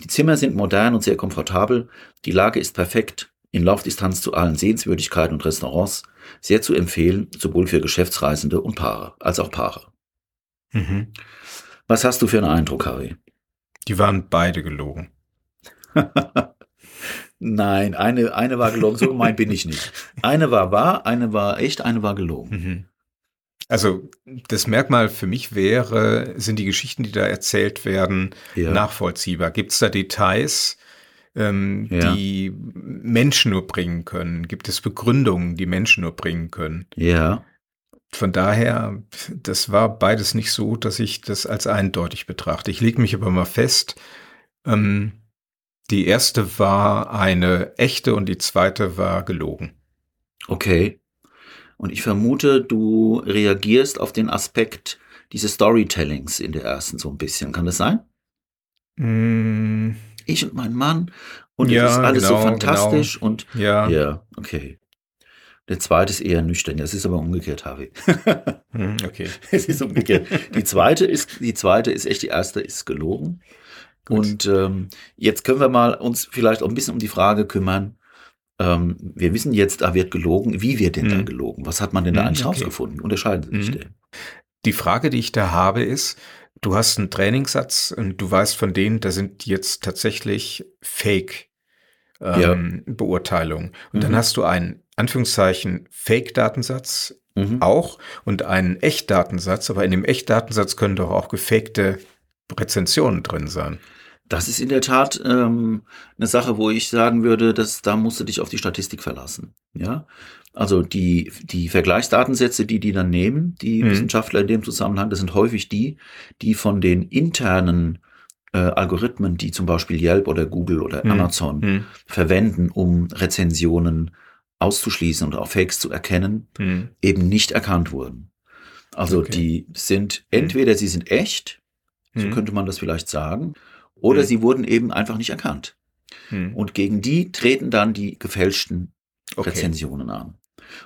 die Zimmer sind modern und sehr komfortabel, die Lage ist perfekt, in Laufdistanz zu allen Sehenswürdigkeiten und Restaurants, sehr zu empfehlen, sowohl für Geschäftsreisende und Paare, als auch Paare. Mhm. Was hast du für einen Eindruck, Harry? Die waren beide gelogen. Nein, eine, eine war gelogen, so gemein bin ich nicht. Eine war wahr, eine war echt, eine war gelogen. Mhm. Also das Merkmal für mich wäre, sind die Geschichten, die da erzählt werden, ja. nachvollziehbar. Gibt es da Details, ähm, ja. die Menschen nur bringen können? Gibt es Begründungen, die Menschen nur bringen können? Ja. Von daher, das war beides nicht so, dass ich das als eindeutig betrachte. Ich lege mich aber mal fest, ähm, die erste war eine echte und die zweite war gelogen. Okay. Und ich vermute, du reagierst auf den Aspekt dieses Storytellings in der ersten so ein bisschen. Kann das sein? Mm. Ich und mein Mann und ja, es ist alles genau, so fantastisch genau. und ja. ja, okay. Der zweite ist eher nüchtern. Das ist aber umgekehrt, Harvey. Hm, okay. Es ist umgekehrt. Die zweite ist, die zweite ist echt, die erste ist gelogen. Gut. Und ähm, jetzt können wir mal uns vielleicht auch ein bisschen um die Frage kümmern. Ähm, wir wissen jetzt, da wird gelogen. Wie wird denn mhm. da gelogen? Was hat man denn da mhm, eigentlich okay. rausgefunden? Unterscheiden Sie sich mhm. denn? Die Frage, die ich da habe, ist, du hast einen Trainingssatz und du weißt von denen, da sind jetzt tatsächlich Fake ähm, ja. Beurteilungen. Und dann mhm. hast du einen Anführungszeichen Fake-Datensatz mhm. auch und einen Echtdatensatz, aber in dem Echtdatensatz können doch auch gefakte Rezensionen drin sein. Das ist in der Tat ähm, eine Sache, wo ich sagen würde, dass da musst du dich auf die Statistik verlassen. Ja, also die die Vergleichsdatensätze, die die dann nehmen, die mhm. Wissenschaftler in dem Zusammenhang, das sind häufig die, die von den internen äh, Algorithmen, die zum Beispiel Yelp oder Google oder mhm. Amazon mhm. verwenden, um Rezensionen auszuschließen und auch Fakes zu erkennen, mhm. eben nicht erkannt wurden. Also okay. die sind mhm. entweder sie sind echt, so könnte man das vielleicht sagen, oder hm. sie wurden eben einfach nicht erkannt. Hm. Und gegen die treten dann die gefälschten okay. Rezensionen an.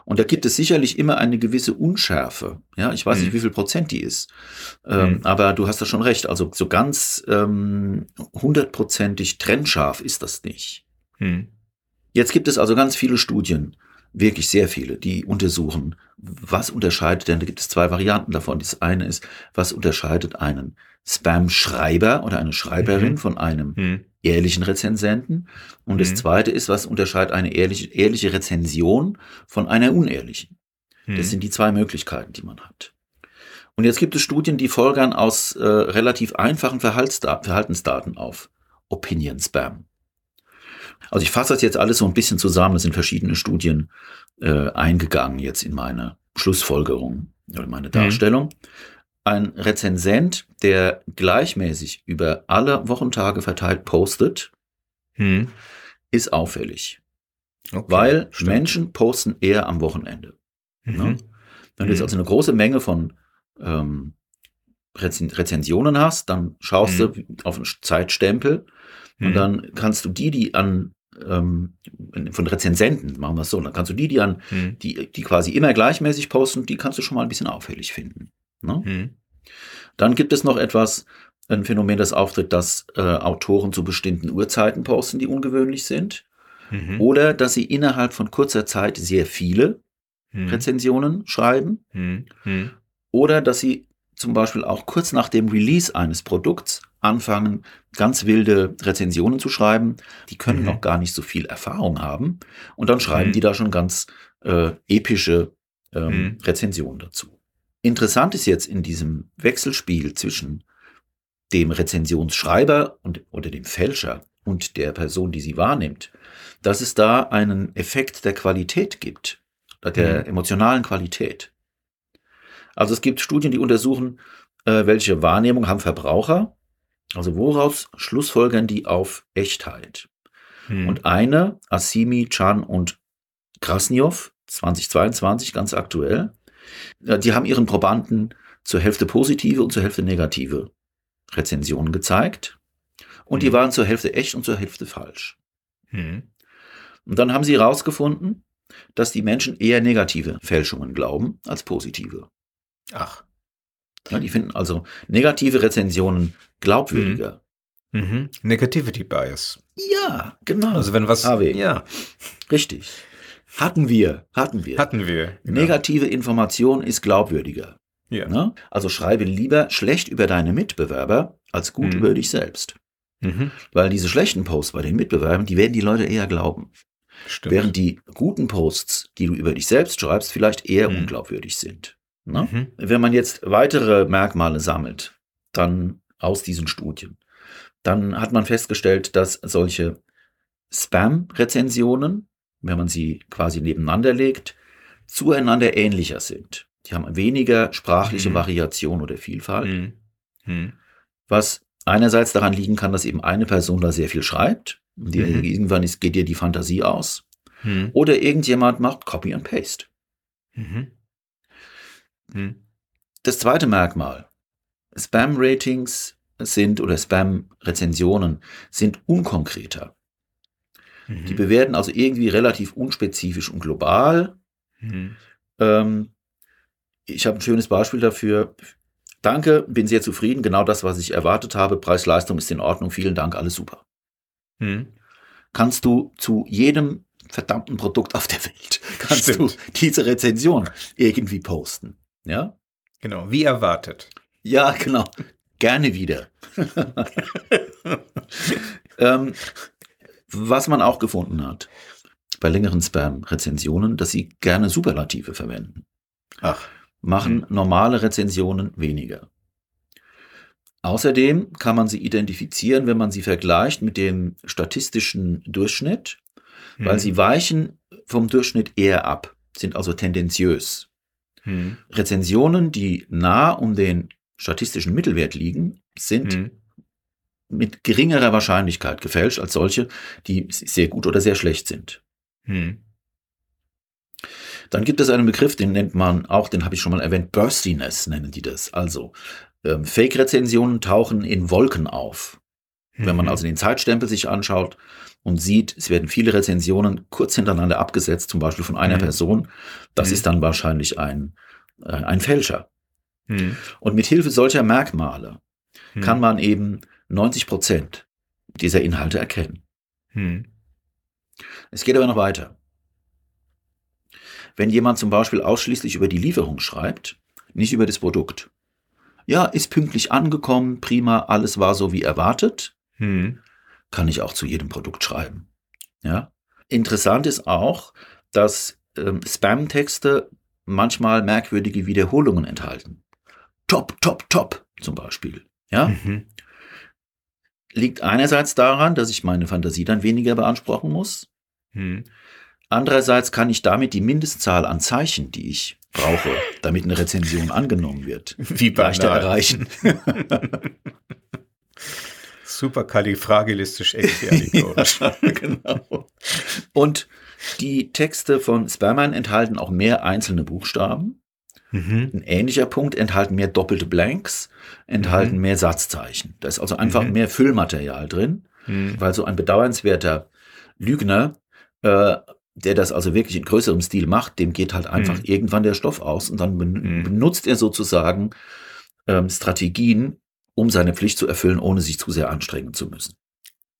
Und da gibt es sicherlich immer eine gewisse Unschärfe. Ja, ich weiß mhm. nicht, wie viel Prozent die ist. Ähm, mhm. Aber du hast da schon recht. Also so ganz ähm, hundertprozentig ähm, trennscharf ist das nicht. Mhm. Jetzt gibt es also ganz viele Studien, wirklich sehr viele, die untersuchen, was unterscheidet denn, da gibt es zwei Varianten davon. Das eine ist, was unterscheidet einen Spam-Schreiber oder eine Schreiberin mhm. von einem mhm. ehrlichen Rezensenten. Und mhm. das zweite ist, was unterscheidet eine ehrliche, ehrliche Rezension von einer unehrlichen. Das mhm. sind die zwei Möglichkeiten, die man hat. Und jetzt gibt es Studien, die folgern aus äh, relativ einfachen Verhaltensdaten auf Opinion Spam. Also ich fasse das jetzt alles so ein bisschen zusammen. Das sind verschiedene Studien äh, eingegangen jetzt in meine Schlussfolgerung oder meine mhm. Darstellung. Mhm ein Rezensent, der gleichmäßig über alle Wochentage verteilt postet, hm. ist auffällig. Okay, weil stimmt. Menschen posten eher am Wochenende. Mhm. Ne? Wenn du jetzt mhm. also eine große Menge von ähm, Rezensionen hast, dann schaust mhm. du auf einen Zeitstempel und mhm. dann kannst du die, die an ähm, von Rezensenten, machen wir es so, dann kannst du die, die an, mhm. die, die quasi immer gleichmäßig posten, die kannst du schon mal ein bisschen auffällig finden. Ne? Mhm. Dann gibt es noch etwas, ein Phänomen, das auftritt, dass äh, Autoren zu bestimmten Uhrzeiten posten, die ungewöhnlich sind. Mhm. Oder dass sie innerhalb von kurzer Zeit sehr viele mhm. Rezensionen schreiben. Mhm. mhm. Oder dass sie zum Beispiel auch kurz nach dem Release eines Produkts anfangen, ganz wilde Rezensionen zu schreiben. Die können mhm. noch gar nicht so viel Erfahrung haben. Und dann schreiben mhm. die da schon ganz äh, epische ähm, Rezensionen dazu. Interessant ist jetzt in diesem Wechselspiel zwischen dem Rezensionsschreiber und, oder dem Fälscher und der Person, die sie wahrnimmt, dass es da einen Effekt der Qualität gibt, der mhm. emotionalen Qualität. Also es gibt Studien, die untersuchen, äh, welche Wahrnehmung haben Verbraucher, also woraus schlussfolgern die auf Echtheit. Mhm. Und eine, Asimi, Chan und Krasniow, 2022 ganz aktuell, die haben ihren Probanden zur Hälfte positive und zur Hälfte negative Rezensionen gezeigt. Und mhm. die waren zur Hälfte echt und zur Hälfte falsch. Mhm. Und dann haben sie herausgefunden, dass die Menschen eher negative Fälschungen glauben als positive. Ach. Die finden also negative Rezensionen glaubwürdiger. Mhm. mhm. Negativity Bias. Ja, genau. Also wenn was, AW. ja, richtig. Hatten wir, hatten wir. Hatten wir. Genau. Negative Information ist glaubwürdiger. Ja. Ne? Also schreibe lieber schlecht über deine Mitbewerber als gut mhm. über dich selbst. Mhm. Weil diese schlechten Posts bei den Mitbewerbern, die werden die Leute eher glauben. Stimmt. Während die guten Posts, die du über dich selbst schreibst, vielleicht eher mhm. unglaubwürdig sind. Ne? Mhm. Wenn man jetzt weitere Merkmale sammelt, dann aus diesen Studien, dann hat man festgestellt, dass solche Spam-Rezensionen wenn man sie quasi nebeneinander legt, zueinander ähnlicher sind. Die haben weniger sprachliche mhm. Variation oder Vielfalt, mhm. Mhm. was einerseits daran liegen kann, dass eben eine Person da sehr viel schreibt. Die, mhm. Irgendwann ist, geht dir die Fantasie aus. Mhm. Oder irgendjemand macht Copy and Paste. Mhm. Das zweite Merkmal. Spam-Ratings sind oder Spam-Rezensionen sind unkonkreter. Mhm. Die bewerten also irgendwie relativ unspezifisch und global. Mhm. Ähm, ich habe ein schönes Beispiel dafür. Danke, bin sehr zufrieden. Genau das, was ich erwartet habe. Preis-Leistung ist in Ordnung. Vielen Dank, alles super. Mhm. Kannst du zu jedem verdammten Produkt auf der Welt, kannst Stimmt. du diese Rezension irgendwie posten. Ja? Genau, wie erwartet. Ja, genau. Gerne wieder. ähm, was man auch gefunden hat bei längeren Spam-Rezensionen, dass sie gerne Superlative verwenden. Ach. Machen hm. normale Rezensionen weniger. Außerdem kann man sie identifizieren, wenn man sie vergleicht mit dem statistischen Durchschnitt, weil sie weichen vom Durchschnitt eher ab, sind also tendenziös. Hm. Rezensionen, die nah um den statistischen Mittelwert liegen, sind hm mit geringerer Wahrscheinlichkeit gefälscht als solche, die sehr gut oder sehr schlecht sind. Hm. Dann gibt es einen Begriff, den nennt man auch, den habe ich schon mal erwähnt, Burstiness nennen die das. Also ähm, Fake-Rezensionen tauchen in Wolken auf. Wenn man mhm. also den Zeitstempel sich anschaut und sieht, es werden viele Rezensionen kurz hintereinander abgesetzt, zum Beispiel von einer mhm. Person, das mhm. ist dann wahrscheinlich ein, äh, ein Fälscher. Mhm. Und mit Hilfe solcher Merkmale mhm. kann man eben 90 Prozent dieser Inhalte erkennen. Mhm. Es geht aber noch weiter. Wenn jemand zum Beispiel ausschließlich über die Lieferung schreibt, nicht über das Produkt. Ja, ist pünktlich angekommen, prima, alles war so wie erwartet, hm. Kann ich auch zu jedem Produkt schreiben. Ja. Interessant ist auch, dass ähm, Spam-Texte manchmal merkwürdige Wiederholungen enthalten. Top, top, top zum Beispiel. Ja. Mhm. Liegt einerseits daran, dass ich meine Fantasie dann weniger beanspruchen muss. Mhm. Andererseits kann ich damit die Mindestzahl an Zeichen, die ich brauche, damit eine Rezension angenommen wird, Wie leichter erreichen. Superkalifragilistisch expialitorisch. ja, genau. Und die Texte von Sperman enthalten auch mehr einzelne Buchstaben. Mhm. Ein ähnlicher Punkt enthalten mehr doppelte Blanks, enthalten mhm. mehr Satzzeichen. Da ist also einfach mhm. mehr Füllmaterial drin, mhm. weil so ein bedauernswerter Lügner äh, der das also wirklich in größerem Stil macht, dem geht halt einfach mhm. irgendwann der Stoff aus und dann ben mhm. benutzt er sozusagen ähm, Strategien, um seine Pflicht zu erfüllen, ohne sich zu sehr anstrengen zu müssen.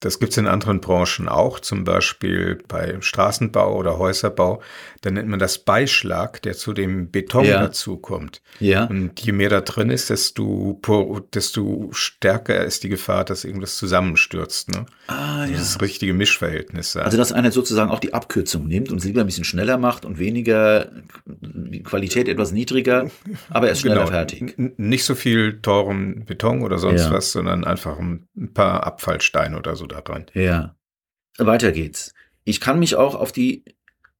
Das gibt's in anderen Branchen auch, zum Beispiel bei Straßenbau oder Häuserbau. Da nennt man das Beischlag, der zu dem Beton ja. dazukommt. Ja. Und je mehr da drin ist, desto, desto stärker ist die Gefahr, dass irgendwas zusammenstürzt. Ne? Ah, also ja. Das richtige Mischverhältnis. Also dass einer sozusagen auch die Abkürzung nimmt und es lieber ein bisschen schneller macht und weniger, die Qualität etwas niedriger, aber er ist schneller genau. fertig. Nicht so viel teuren Beton oder sonst ja. was, sondern einfach ein paar Abfallsteine oder so da dran. Ja. Weiter geht's. Ich kann mich auch auf die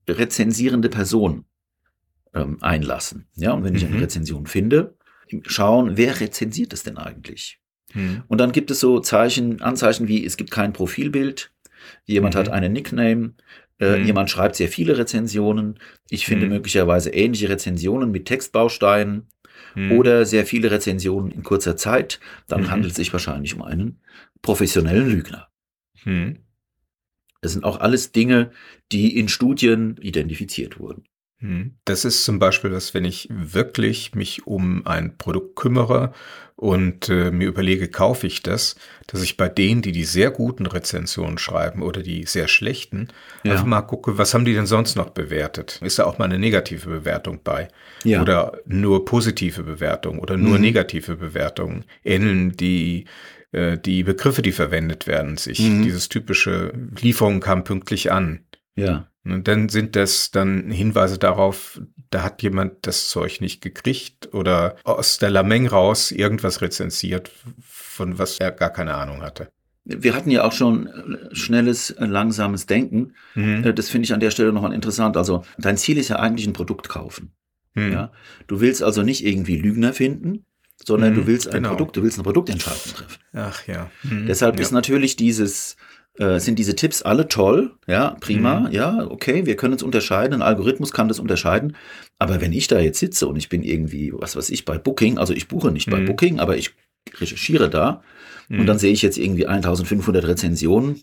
rezensierende Person ähm, einlassen. Ja, und wenn ich eine mhm. Rezension finde, schauen, wer rezensiert es denn eigentlich? Mhm. Und dann gibt es so Zeichen, Anzeichen wie, es gibt kein Profilbild, jemand mhm. hat einen Nickname, äh, mhm. jemand schreibt sehr viele Rezensionen, ich finde mhm. möglicherweise ähnliche Rezensionen mit Textbausteinen oder sehr viele Rezensionen in kurzer Zeit, dann handelt es sich wahrscheinlich um einen professionellen Lügner. Hm. Das sind auch alles Dinge, die in Studien identifiziert wurden. Hm. Das ist zum Beispiel was, wenn ich wirklich mich um ein Produkt kümmere und äh, mir überlege, kaufe ich das, dass ich bei denen, die die sehr guten Rezensionen schreiben oder die sehr schlechten, ja. einfach mal gucke, was haben die denn sonst noch bewertet? Ist da auch mal eine negative Bewertung bei? Ja. Oder nur positive Bewertungen oder nur mhm. negative Bewertungen? Ähneln die äh, die Begriffe, die verwendet werden, sich. Mhm. Dieses typische Lieferung kam pünktlich an. Ja. Und dann sind das dann Hinweise darauf, da hat jemand das Zeug nicht gekriegt oder aus der Lameng raus irgendwas rezensiert, von was er gar keine Ahnung hatte. Wir hatten ja auch schon äh, schnelles, äh, langsames Denken. Mhm. Das finde ich an der Stelle nochmal interessant. Also dein Ziel ist ja eigentlich ein Produkt kaufen. Mhm. Ja? Du willst also nicht irgendwie Lügner finden, sondern mhm, du willst ein genau. Produkt, du willst eine Produktentscheidung treffen. Ach ja. Mhm, Deshalb ja. ist natürlich dieses, äh, sind diese Tipps alle toll, ja, prima, mhm. ja, okay, wir können es unterscheiden, ein Algorithmus kann das unterscheiden, aber wenn ich da jetzt sitze und ich bin irgendwie, was weiß ich, bei Booking, also ich buche nicht bei mhm. Booking, aber ich recherchiere da und dann mhm. sehe ich jetzt irgendwie 1500 Rezensionen,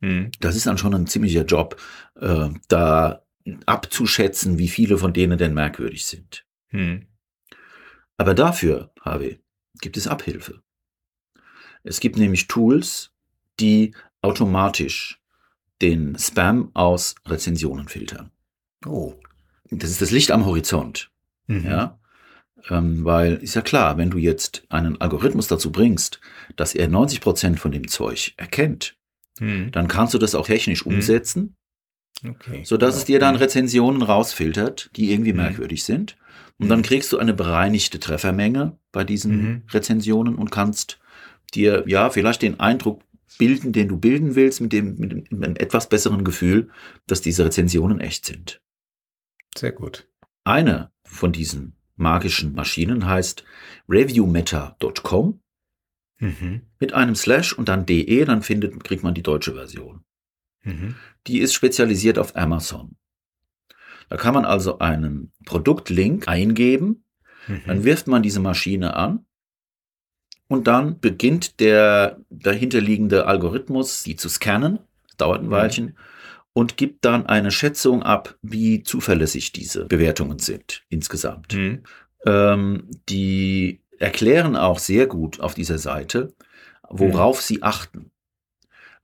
mhm. das ist dann schon ein ziemlicher Job, äh, da abzuschätzen, wie viele von denen denn merkwürdig sind. Mhm. Aber dafür, Harvey, gibt es Abhilfe. Es gibt nämlich Tools, die automatisch den Spam aus Rezensionen filtern. Oh. Das ist das Licht am Horizont. Mhm. Ja. Ähm, weil ist ja klar, wenn du jetzt einen Algorithmus dazu bringst, dass er 90 Prozent von dem Zeug erkennt, mhm. dann kannst du das auch technisch mhm. umsetzen, okay. sodass ja. es dir dann Rezensionen rausfiltert, die irgendwie mhm. merkwürdig sind. Und dann kriegst du eine bereinigte Treffermenge bei diesen mhm. Rezensionen und kannst dir ja vielleicht den Eindruck bilden, den du bilden willst, mit dem, mit dem mit einem etwas besseren Gefühl, dass diese Rezensionen echt sind. Sehr gut. Eine von diesen magischen Maschinen heißt reviewmeta.com mhm. mit einem Slash und dann de, dann findet, kriegt man die deutsche Version. Mhm. Die ist spezialisiert auf Amazon. Da kann man also einen Produktlink eingeben, mhm. dann wirft man diese Maschine an Und dann beginnt der dahinterliegende Algorithmus, die zu scannen, dauert ein mhm. Weilchen, mhm. und gibt dann eine Schätzung ab, wie zuverlässig diese Bewertungen sind insgesamt. Mhm. Ähm, die erklären auch sehr gut auf dieser Seite, worauf mhm. sie achten.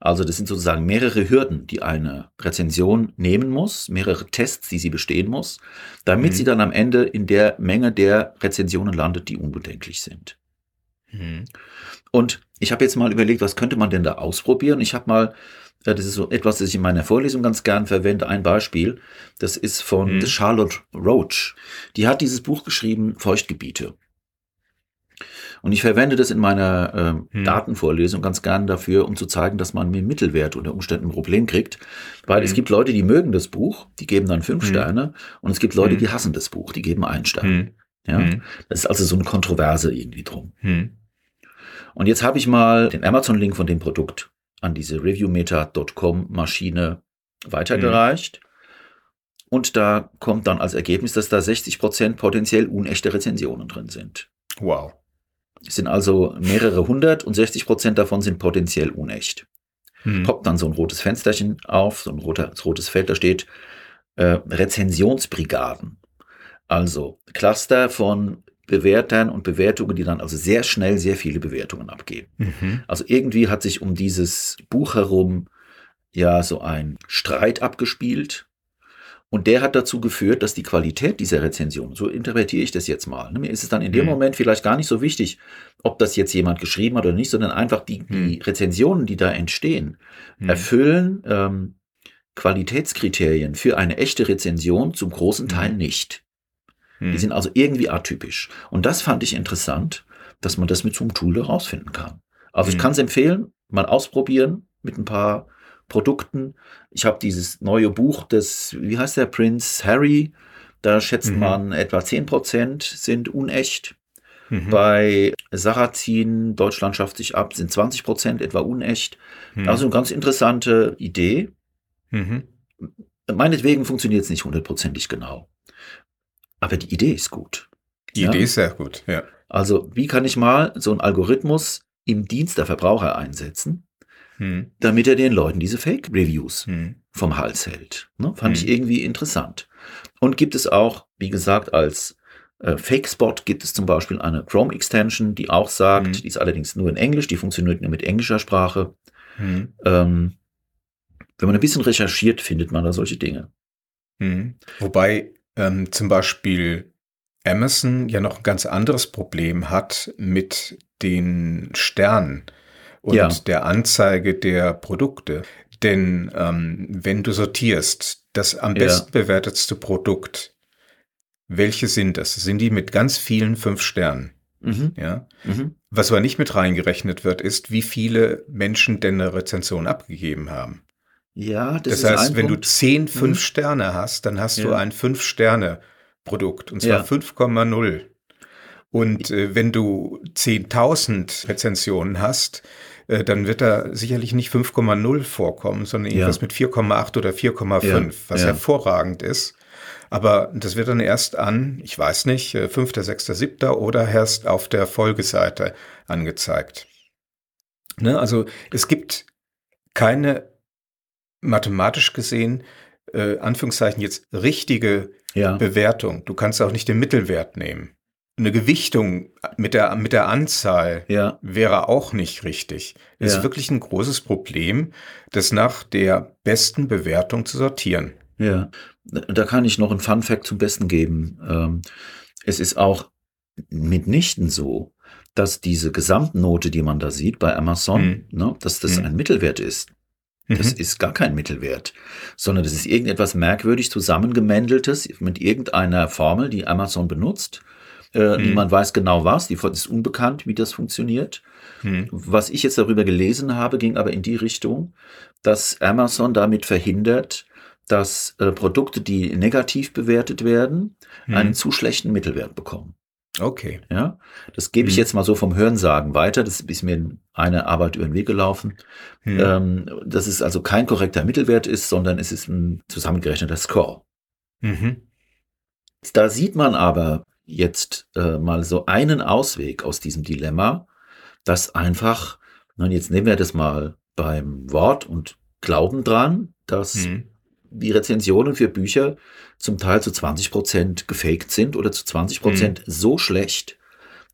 Also das sind sozusagen mehrere Hürden, die eine Rezension nehmen muss, mehrere Tests, die sie bestehen muss, damit mhm. sie dann am Ende in der Menge der Rezensionen landet, die unbedenklich sind. Mhm. Und ich habe jetzt mal überlegt, was könnte man denn da ausprobieren? Ich habe mal, äh, das ist so etwas, das ich in meiner Vorlesung ganz gern verwende, ein Beispiel. Das ist von mhm. Charlotte Roach. Die hat dieses Buch geschrieben, Feuchtgebiete. Und ich verwende das in meiner äh, hm. Datenvorlesung ganz gern dafür, um zu zeigen, dass man mit Mittelwert unter Umständen ein Problem kriegt. Weil hm. es gibt Leute, die mögen das Buch, die geben dann fünf hm. Sterne. Und es gibt Leute, hm. die hassen das Buch, die geben einen Stern. Hm. Ja, hm. das ist also so eine Kontroverse irgendwie drum. Und jetzt habe ich mal den Amazon-Link von dem Produkt an diese reviewmeta.com Maschine weitergereicht. Und da kommt dann als Ergebnis, dass da 60 Prozent potenziell unechte Rezensionen drin sind. Wow. Es sind also mehrere hundert und 60 Prozent davon sind potenziell unecht. Hm. Poppt dann so ein rotes Fensterchen auf, so ein rotes, rotes Feld, da steht äh, Rezensionsbrigaden. Also Cluster von Bewertern und Bewertungen, die dann also sehr schnell sehr viele Bewertungen abgeben. Mhm. Also irgendwie hat sich um dieses Buch herum ja so ein Streit abgespielt und der hat dazu geführt, dass die Qualität dieser Rezension, so interpretiere ich das jetzt mal, ne, mir ist es dann in dem mhm. Moment vielleicht gar nicht so wichtig, ob das jetzt jemand geschrieben hat oder nicht, sondern einfach die, die mhm. Rezensionen, die da entstehen, mhm. erfüllen ähm, Qualitätskriterien für eine echte Rezension zum großen Teil mhm. nicht. Die mhm. sind also irgendwie atypisch. Und das fand ich interessant, dass man das mit so einem Tool herausfinden kann. Also ich kann es empfehlen, mal ausprobieren mit ein paar Produkten. Ich habe dieses neue Buch des, wie heißt der, Prince Harry. Da schätzt mhm. man etwa 10% sind unecht. Mhm. Bei Sarrazin, Deutschland schafft sich ab, sind 20% etwa unecht. Mhm. Also eine ganz interessante Idee. Mhm. Meinetwegen funktioniert es nicht hundertprozentig genau. Aber die Idee ist gut. Die ja? Idee ist sehr gut, ja. Also, wie kann ich mal so einen Algorithmus im Dienst der Verbraucher einsetzen? Hm. damit er den Leuten diese Fake-Reviews hm. vom Hals hält. Ne? Fand hm. ich irgendwie interessant. Und gibt es auch, wie gesagt, als äh, Fake-Spot gibt es zum Beispiel eine Chrome-Extension, die auch sagt, hm. die ist allerdings nur in Englisch, die funktioniert nur mit englischer Sprache. Hm. Ähm, wenn man ein bisschen recherchiert, findet man da solche Dinge. Hm. Wobei ähm, zum Beispiel Amazon ja noch ein ganz anderes Problem hat mit den Sternen und ja. der Anzeige der Produkte. Denn ähm, wenn du sortierst, das am besten ja. bewertetste Produkt, welche sind das? Sind die mit ganz vielen fünf Sternen? Mhm. Ja. Mhm. Was aber nicht mit reingerechnet wird, ist, wie viele Menschen denn eine Rezension abgegeben haben. Ja, das, das heißt, wenn Punkt. du zehn fünf mhm. Sterne hast, dann hast ja. du ein fünf Sterne Produkt und zwar ja. 5,0. Und äh, wenn du 10.000 Rezensionen hast, äh, dann wird da sicherlich nicht 5,0 vorkommen, sondern irgendwas ja. mit 4,8 oder 4,5, ja. was ja. hervorragend ist. Aber das wird dann erst an, ich weiß nicht, 5., 6., 7. oder erst auf der Folgeseite angezeigt. Ne? Also es gibt keine mathematisch gesehen, äh, Anführungszeichen jetzt richtige ja. Bewertung. Du kannst auch nicht den Mittelwert nehmen eine Gewichtung mit der, mit der Anzahl ja. wäre auch nicht richtig. Es ja. ist wirklich ein großes Problem, das nach der besten Bewertung zu sortieren. Ja, da kann ich noch ein Fun Fact zum Besten geben. Ähm, es ist auch mitnichten so, dass diese Gesamtnote, die man da sieht bei Amazon, mhm. ne, dass das mhm. ein Mittelwert ist. Das mhm. ist gar kein Mittelwert, sondern das ist irgendetwas merkwürdig zusammengemändeltes mit irgendeiner Formel, die Amazon benutzt äh, hm. Niemand weiß genau was, die ist unbekannt, wie das funktioniert. Hm. Was ich jetzt darüber gelesen habe, ging aber in die Richtung, dass Amazon damit verhindert, dass äh, Produkte, die negativ bewertet werden, hm. einen zu schlechten Mittelwert bekommen. Okay. Ja, das gebe ich hm. jetzt mal so vom Hörensagen weiter. Das ist mir eine Arbeit über den Weg gelaufen. Hm. Ähm, dass es also kein korrekter Mittelwert ist, sondern es ist ein zusammengerechneter Score. Mhm. Da sieht man aber, jetzt äh, mal so einen Ausweg aus diesem Dilemma, dass einfach, nun jetzt nehmen wir das mal beim Wort und Glauben dran, dass mhm. die Rezensionen für Bücher zum Teil zu 20 Prozent gefaked sind oder zu 20 Prozent mhm. so schlecht,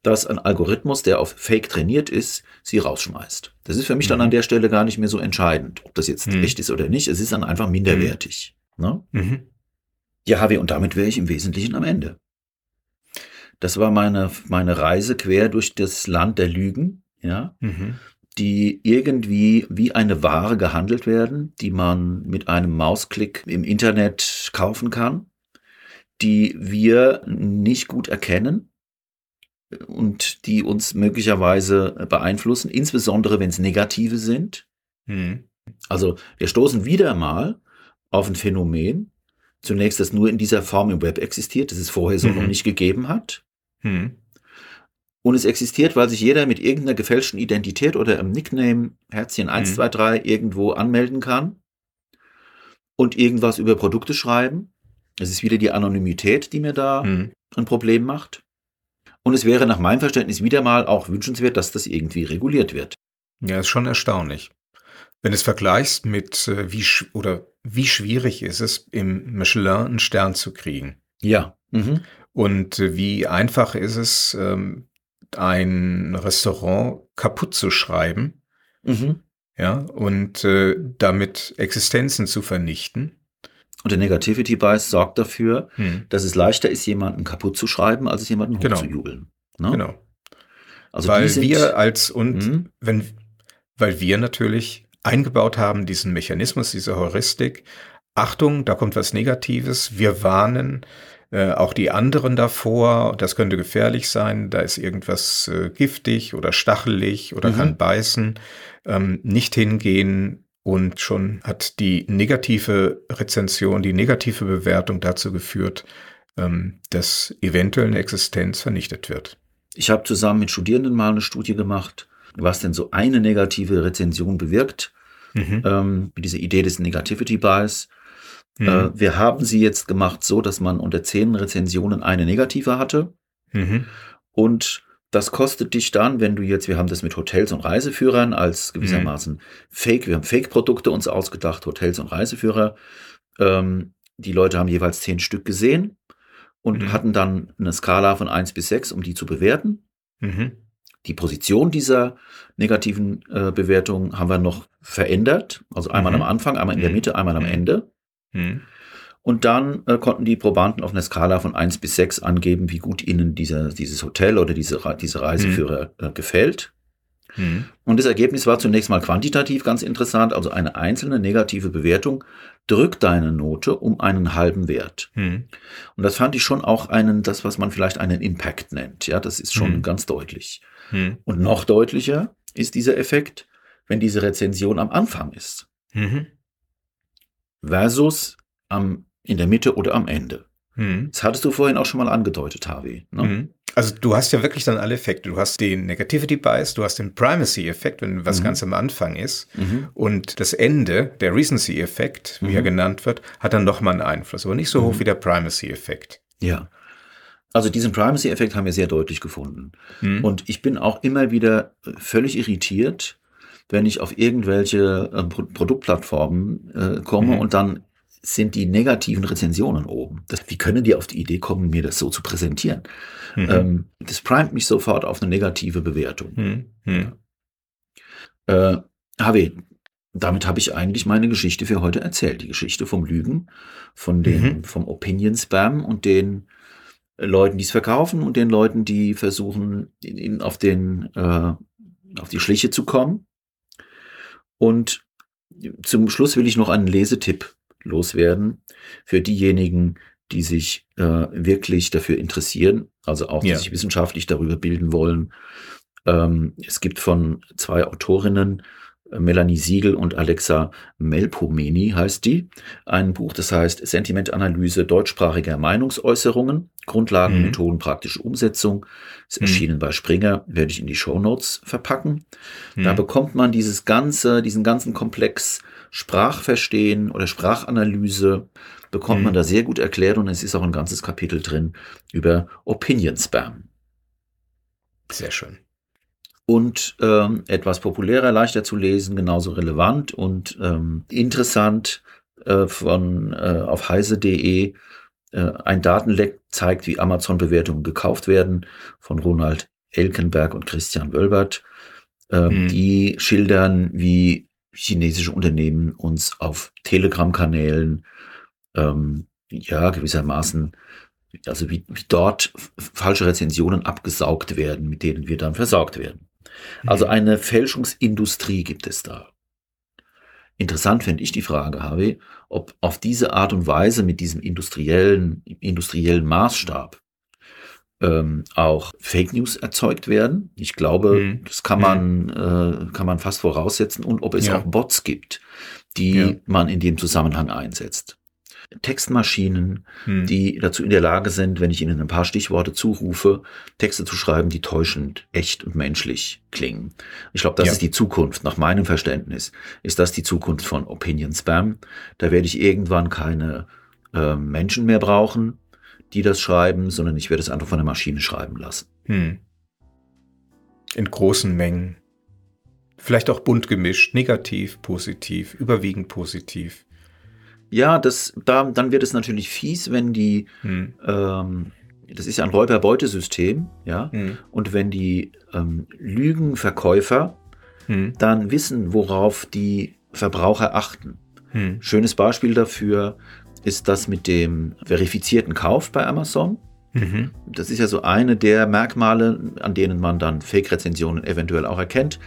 dass ein Algorithmus, der auf Fake trainiert ist, sie rausschmeißt. Das ist für mich mhm. dann an der Stelle gar nicht mehr so entscheidend, ob das jetzt mhm. echt ist oder nicht. Es ist dann einfach minderwertig. Ne? Mhm. Ja, Harvey, und damit wäre ich im Wesentlichen am Ende. Das war meine, meine Reise quer durch das Land der Lügen, ja, mhm. die irgendwie wie eine Ware gehandelt werden, die man mit einem Mausklick im Internet kaufen kann, die wir nicht gut erkennen und die uns möglicherweise beeinflussen, insbesondere wenn es negative sind. Mhm. Also wir stoßen wieder mal auf ein Phänomen, zunächst, das nur in dieser Form im Web existiert, das es vorher so mhm. noch nicht gegeben hat. Mhm. Und es existiert, weil sich jeder mit irgendeiner gefälschten Identität oder im Nickname Herzchen 123 mhm. irgendwo anmelden kann und irgendwas über Produkte schreiben. Es ist wieder die Anonymität, die mir da mhm. ein Problem macht. Und es wäre nach meinem Verständnis wieder mal auch wünschenswert, dass das irgendwie reguliert wird. Ja, ist schon erstaunlich. Wenn du es vergleichst mit äh, wie oder wie schwierig ist es, im Michelin einen Stern zu kriegen. Ja. Mhm. Und wie einfach ist es, ähm, ein Restaurant kaputt zu schreiben. Mhm. Ja, und äh, damit Existenzen zu vernichten. Und der Negativity Bias sorgt dafür, hm. dass es leichter ist, jemanden kaputt zu schreiben, als es jemanden genau. hochzujubeln. Ne? Genau. Also weil wir als und hm? wenn weil wir natürlich eingebaut haben, diesen Mechanismus, diese Heuristik. Achtung, da kommt was Negatives. Wir warnen äh, auch die anderen davor. Das könnte gefährlich sein. Da ist irgendwas äh, giftig oder stachelig oder mhm. kann beißen. Ähm, nicht hingehen. Und schon hat die negative Rezension, die negative Bewertung dazu geführt, ähm, dass eventuell eine Existenz vernichtet wird. Ich habe zusammen mit Studierenden mal eine Studie gemacht, was denn so eine negative Rezension bewirkt mhm. ähm, mit dieser Idee des Negativity Bias. Mhm. Äh, wir haben sie jetzt gemacht so, dass man unter zehn Rezensionen eine negative hatte. Mhm. Und das kostet dich dann, wenn du jetzt, wir haben das mit Hotels und Reiseführern als gewissermaßen mhm. Fake, wir haben Fake-Produkte uns ausgedacht, Hotels und Reiseführer. Ähm, die Leute haben jeweils zehn Stück gesehen und mhm. hatten dann eine Skala von eins bis sechs, um die zu bewerten. Mhm. Die Position dieser negativen äh, Bewertung haben wir noch verändert. Also einmal mhm. am Anfang, einmal in der mhm. Mitte, einmal am mhm. Ende. Mhm. Und dann äh, konnten die Probanden auf einer Skala von 1 bis 6 angeben, wie gut ihnen dieser, dieses Hotel oder diese, diese Reiseführer mhm. äh, gefällt. Mhm. Und das Ergebnis war zunächst mal quantitativ ganz interessant. Also eine einzelne negative Bewertung drückt deine Note um einen halben Wert. Mhm. Und das fand ich schon auch einen, das, was man vielleicht einen Impact nennt. Ja, das ist schon ganz deutlich. Hm. Und noch deutlicher ist dieser Effekt, wenn diese Rezension am Anfang ist. Mhm. Versus am, in der Mitte oder am Ende. Mhm. Das hattest du vorhin auch schon mal angedeutet, Harvey. Ne? Mhm. Also du hast ja wirklich dann alle Effekte. Du hast den Negativity Bias, du hast den Primacy-Effekt, wenn was mhm. ganz am Anfang ist. Mhm. Und das Ende, der Recency-Effekt, wie er mhm. genannt wird, hat dann nochmal einen Einfluss, aber nicht so hoch mhm. wie der Primacy-Effekt. Ja. Also diesen Primacy-Effekt haben wir sehr deutlich gefunden. Mhm. Und ich bin auch immer wieder völlig irritiert, wenn ich auf irgendwelche äh, Pro Produktplattformen äh, komme mhm. und dann sind die negativen Rezensionen oben. Das, wie können die auf die Idee kommen, mir das so zu präsentieren? Mhm. Ähm, das primet mich sofort auf eine negative Bewertung. Mhm. mhm. Äh, HW, damit habe ich eigentlich meine Geschichte für heute erzählt. Die Geschichte vom Lügen, von den, mhm. vom Opinion Spam und den Leuten, die es verkaufen und den Leuten, die versuchen, ihnen auf den, äh, auf die Schliche zu kommen. Und zum Schluss will ich noch einen Lesetipp loswerden für diejenigen, die sich äh, wirklich dafür interessieren, also auch die ja. sich wissenschaftlich darüber bilden wollen. Ähm, es gibt von zwei Autorinnen Melanie Siegel und Alexa Melpomeni heißt die. Ein Buch, das heißt Sentimentanalyse deutschsprachiger Meinungsäußerungen, Grundlagen, mhm. Methoden, praktische Umsetzung. Ist mhm. erschienen bei Springer, werde ich in die Show Notes verpacken. Mhm. Da bekommt man dieses ganze, diesen ganzen Komplex Sprachverstehen oder Sprachanalyse bekommt man mhm. da sehr gut erklärt und es ist auch ein ganzes Kapitel drin über Opinion Spam. Sehr schön. Und ähm, etwas populärer, leichter zu lesen, genauso relevant und ähm, interessant äh, von äh, auf heise.de. Äh, ein Datenleck zeigt, wie Amazon-Bewertungen gekauft werden von Ronald Elkenberg und Christian Wölbert. Ähm, mhm. Die schildern, wie chinesische Unternehmen uns auf Telegram-Kanälen ähm, ja gewissermaßen also wie, wie dort falsche Rezensionen abgesaugt werden, mit denen wir dann versorgt werden. Also mhm. eine Fälschungsindustrie gibt es da. Interessant finde ich die Frage, Harvey, ob auf diese Art und Weise mit diesem industriellen, industriellen Maßstab ähm, auch Fake News erzeugt werden. Ich glaube, mhm. das kann man, mhm. äh, kann man fast voraussetzen und ob es ja. auch Bots gibt, die ja. man in dem Zusammenhang einsetzt. Textmaschinen, hm. die dazu in der Lage sind, wenn ich ihnen ein paar Stichworte zurufe, Texte zu schreiben, die täuschend, echt und menschlich klingen. Ich glaube, das ja. ist die Zukunft. Nach meinem Verständnis ist das die Zukunft von Opinion Spam. Da werde ich irgendwann keine äh, Menschen mehr brauchen, die das schreiben, sondern ich werde es einfach von der Maschine schreiben lassen. Hm. In großen Mengen. Vielleicht auch bunt gemischt, negativ, positiv, überwiegend positiv. Ja, das, da, dann wird es natürlich fies, wenn die, hm. ähm, das ist ja ein Räuber-Beutesystem, ja, hm. und wenn die ähm, Lügenverkäufer hm. dann wissen, worauf die Verbraucher achten. Hm. Schönes Beispiel dafür ist das mit dem verifizierten Kauf bei Amazon. Mhm. Das ist ja so eine der Merkmale, an denen man dann Fake-Rezensionen eventuell auch erkennt.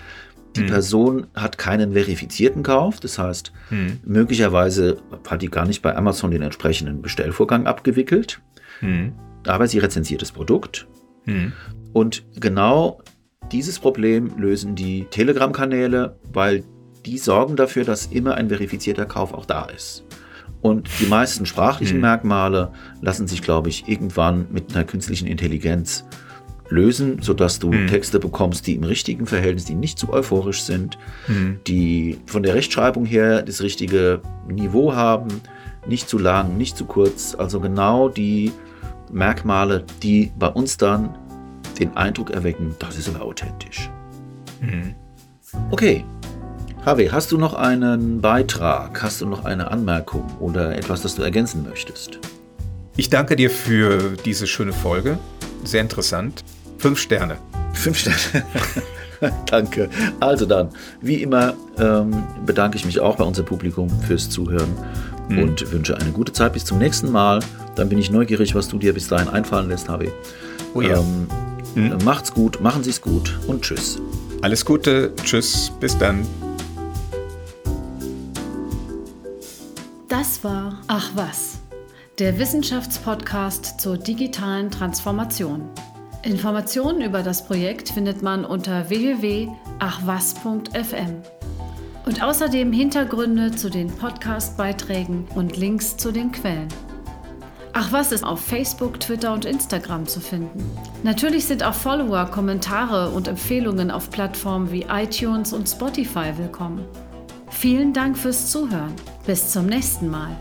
Die hm. Person hat keinen verifizierten Kauf, das heißt, hm. möglicherweise hat die gar nicht bei Amazon den entsprechenden Bestellvorgang abgewickelt, hm. aber sie rezensiert das Produkt. Hm. Und genau dieses Problem lösen die Telegram-Kanäle, weil die sorgen dafür, dass immer ein verifizierter Kauf auch da ist. Und die meisten sprachlichen hm. Merkmale lassen sich, glaube ich, irgendwann mit einer künstlichen Intelligenz lösen, sodass du mhm. Texte bekommst, die im richtigen Verhältnis, die nicht zu euphorisch sind, mhm. die von der Rechtschreibung her das richtige Niveau haben, nicht zu lang, nicht zu kurz, also genau die Merkmale, die bei uns dann den Eindruck erwecken, das ist aber authentisch. Mhm. Okay. Harvey, hast du noch einen Beitrag? Hast du noch eine Anmerkung oder etwas, das du ergänzen möchtest? Ich danke dir für diese schöne Folge. Sehr interessant. Fünf Sterne. Fünf Sterne. Danke. Also dann, wie immer ähm, bedanke ich mich auch bei unserem Publikum fürs Zuhören mhm. und wünsche eine gute Zeit bis zum nächsten Mal. Dann bin ich neugierig, was du dir bis dahin einfallen lässt, Harvey. Oh ja. Ähm, mhm. Macht's gut, machen Sie's gut und tschüss. Alles Gute, tschüss, bis dann. Das war Ach was, der Wissenschaftspodcast zur digitalen Transformation. Informationen über das Projekt findet man unter www.achwas.fm. Und außerdem Hintergründe zu den Podcast-Beiträgen und Links zu den Quellen. Ach was ist auf Facebook, Twitter und Instagram zu finden. Natürlich sind auch Follower, Kommentare und Empfehlungen auf Plattformen wie iTunes und Spotify willkommen. Vielen Dank fürs Zuhören. Bis zum nächsten Mal.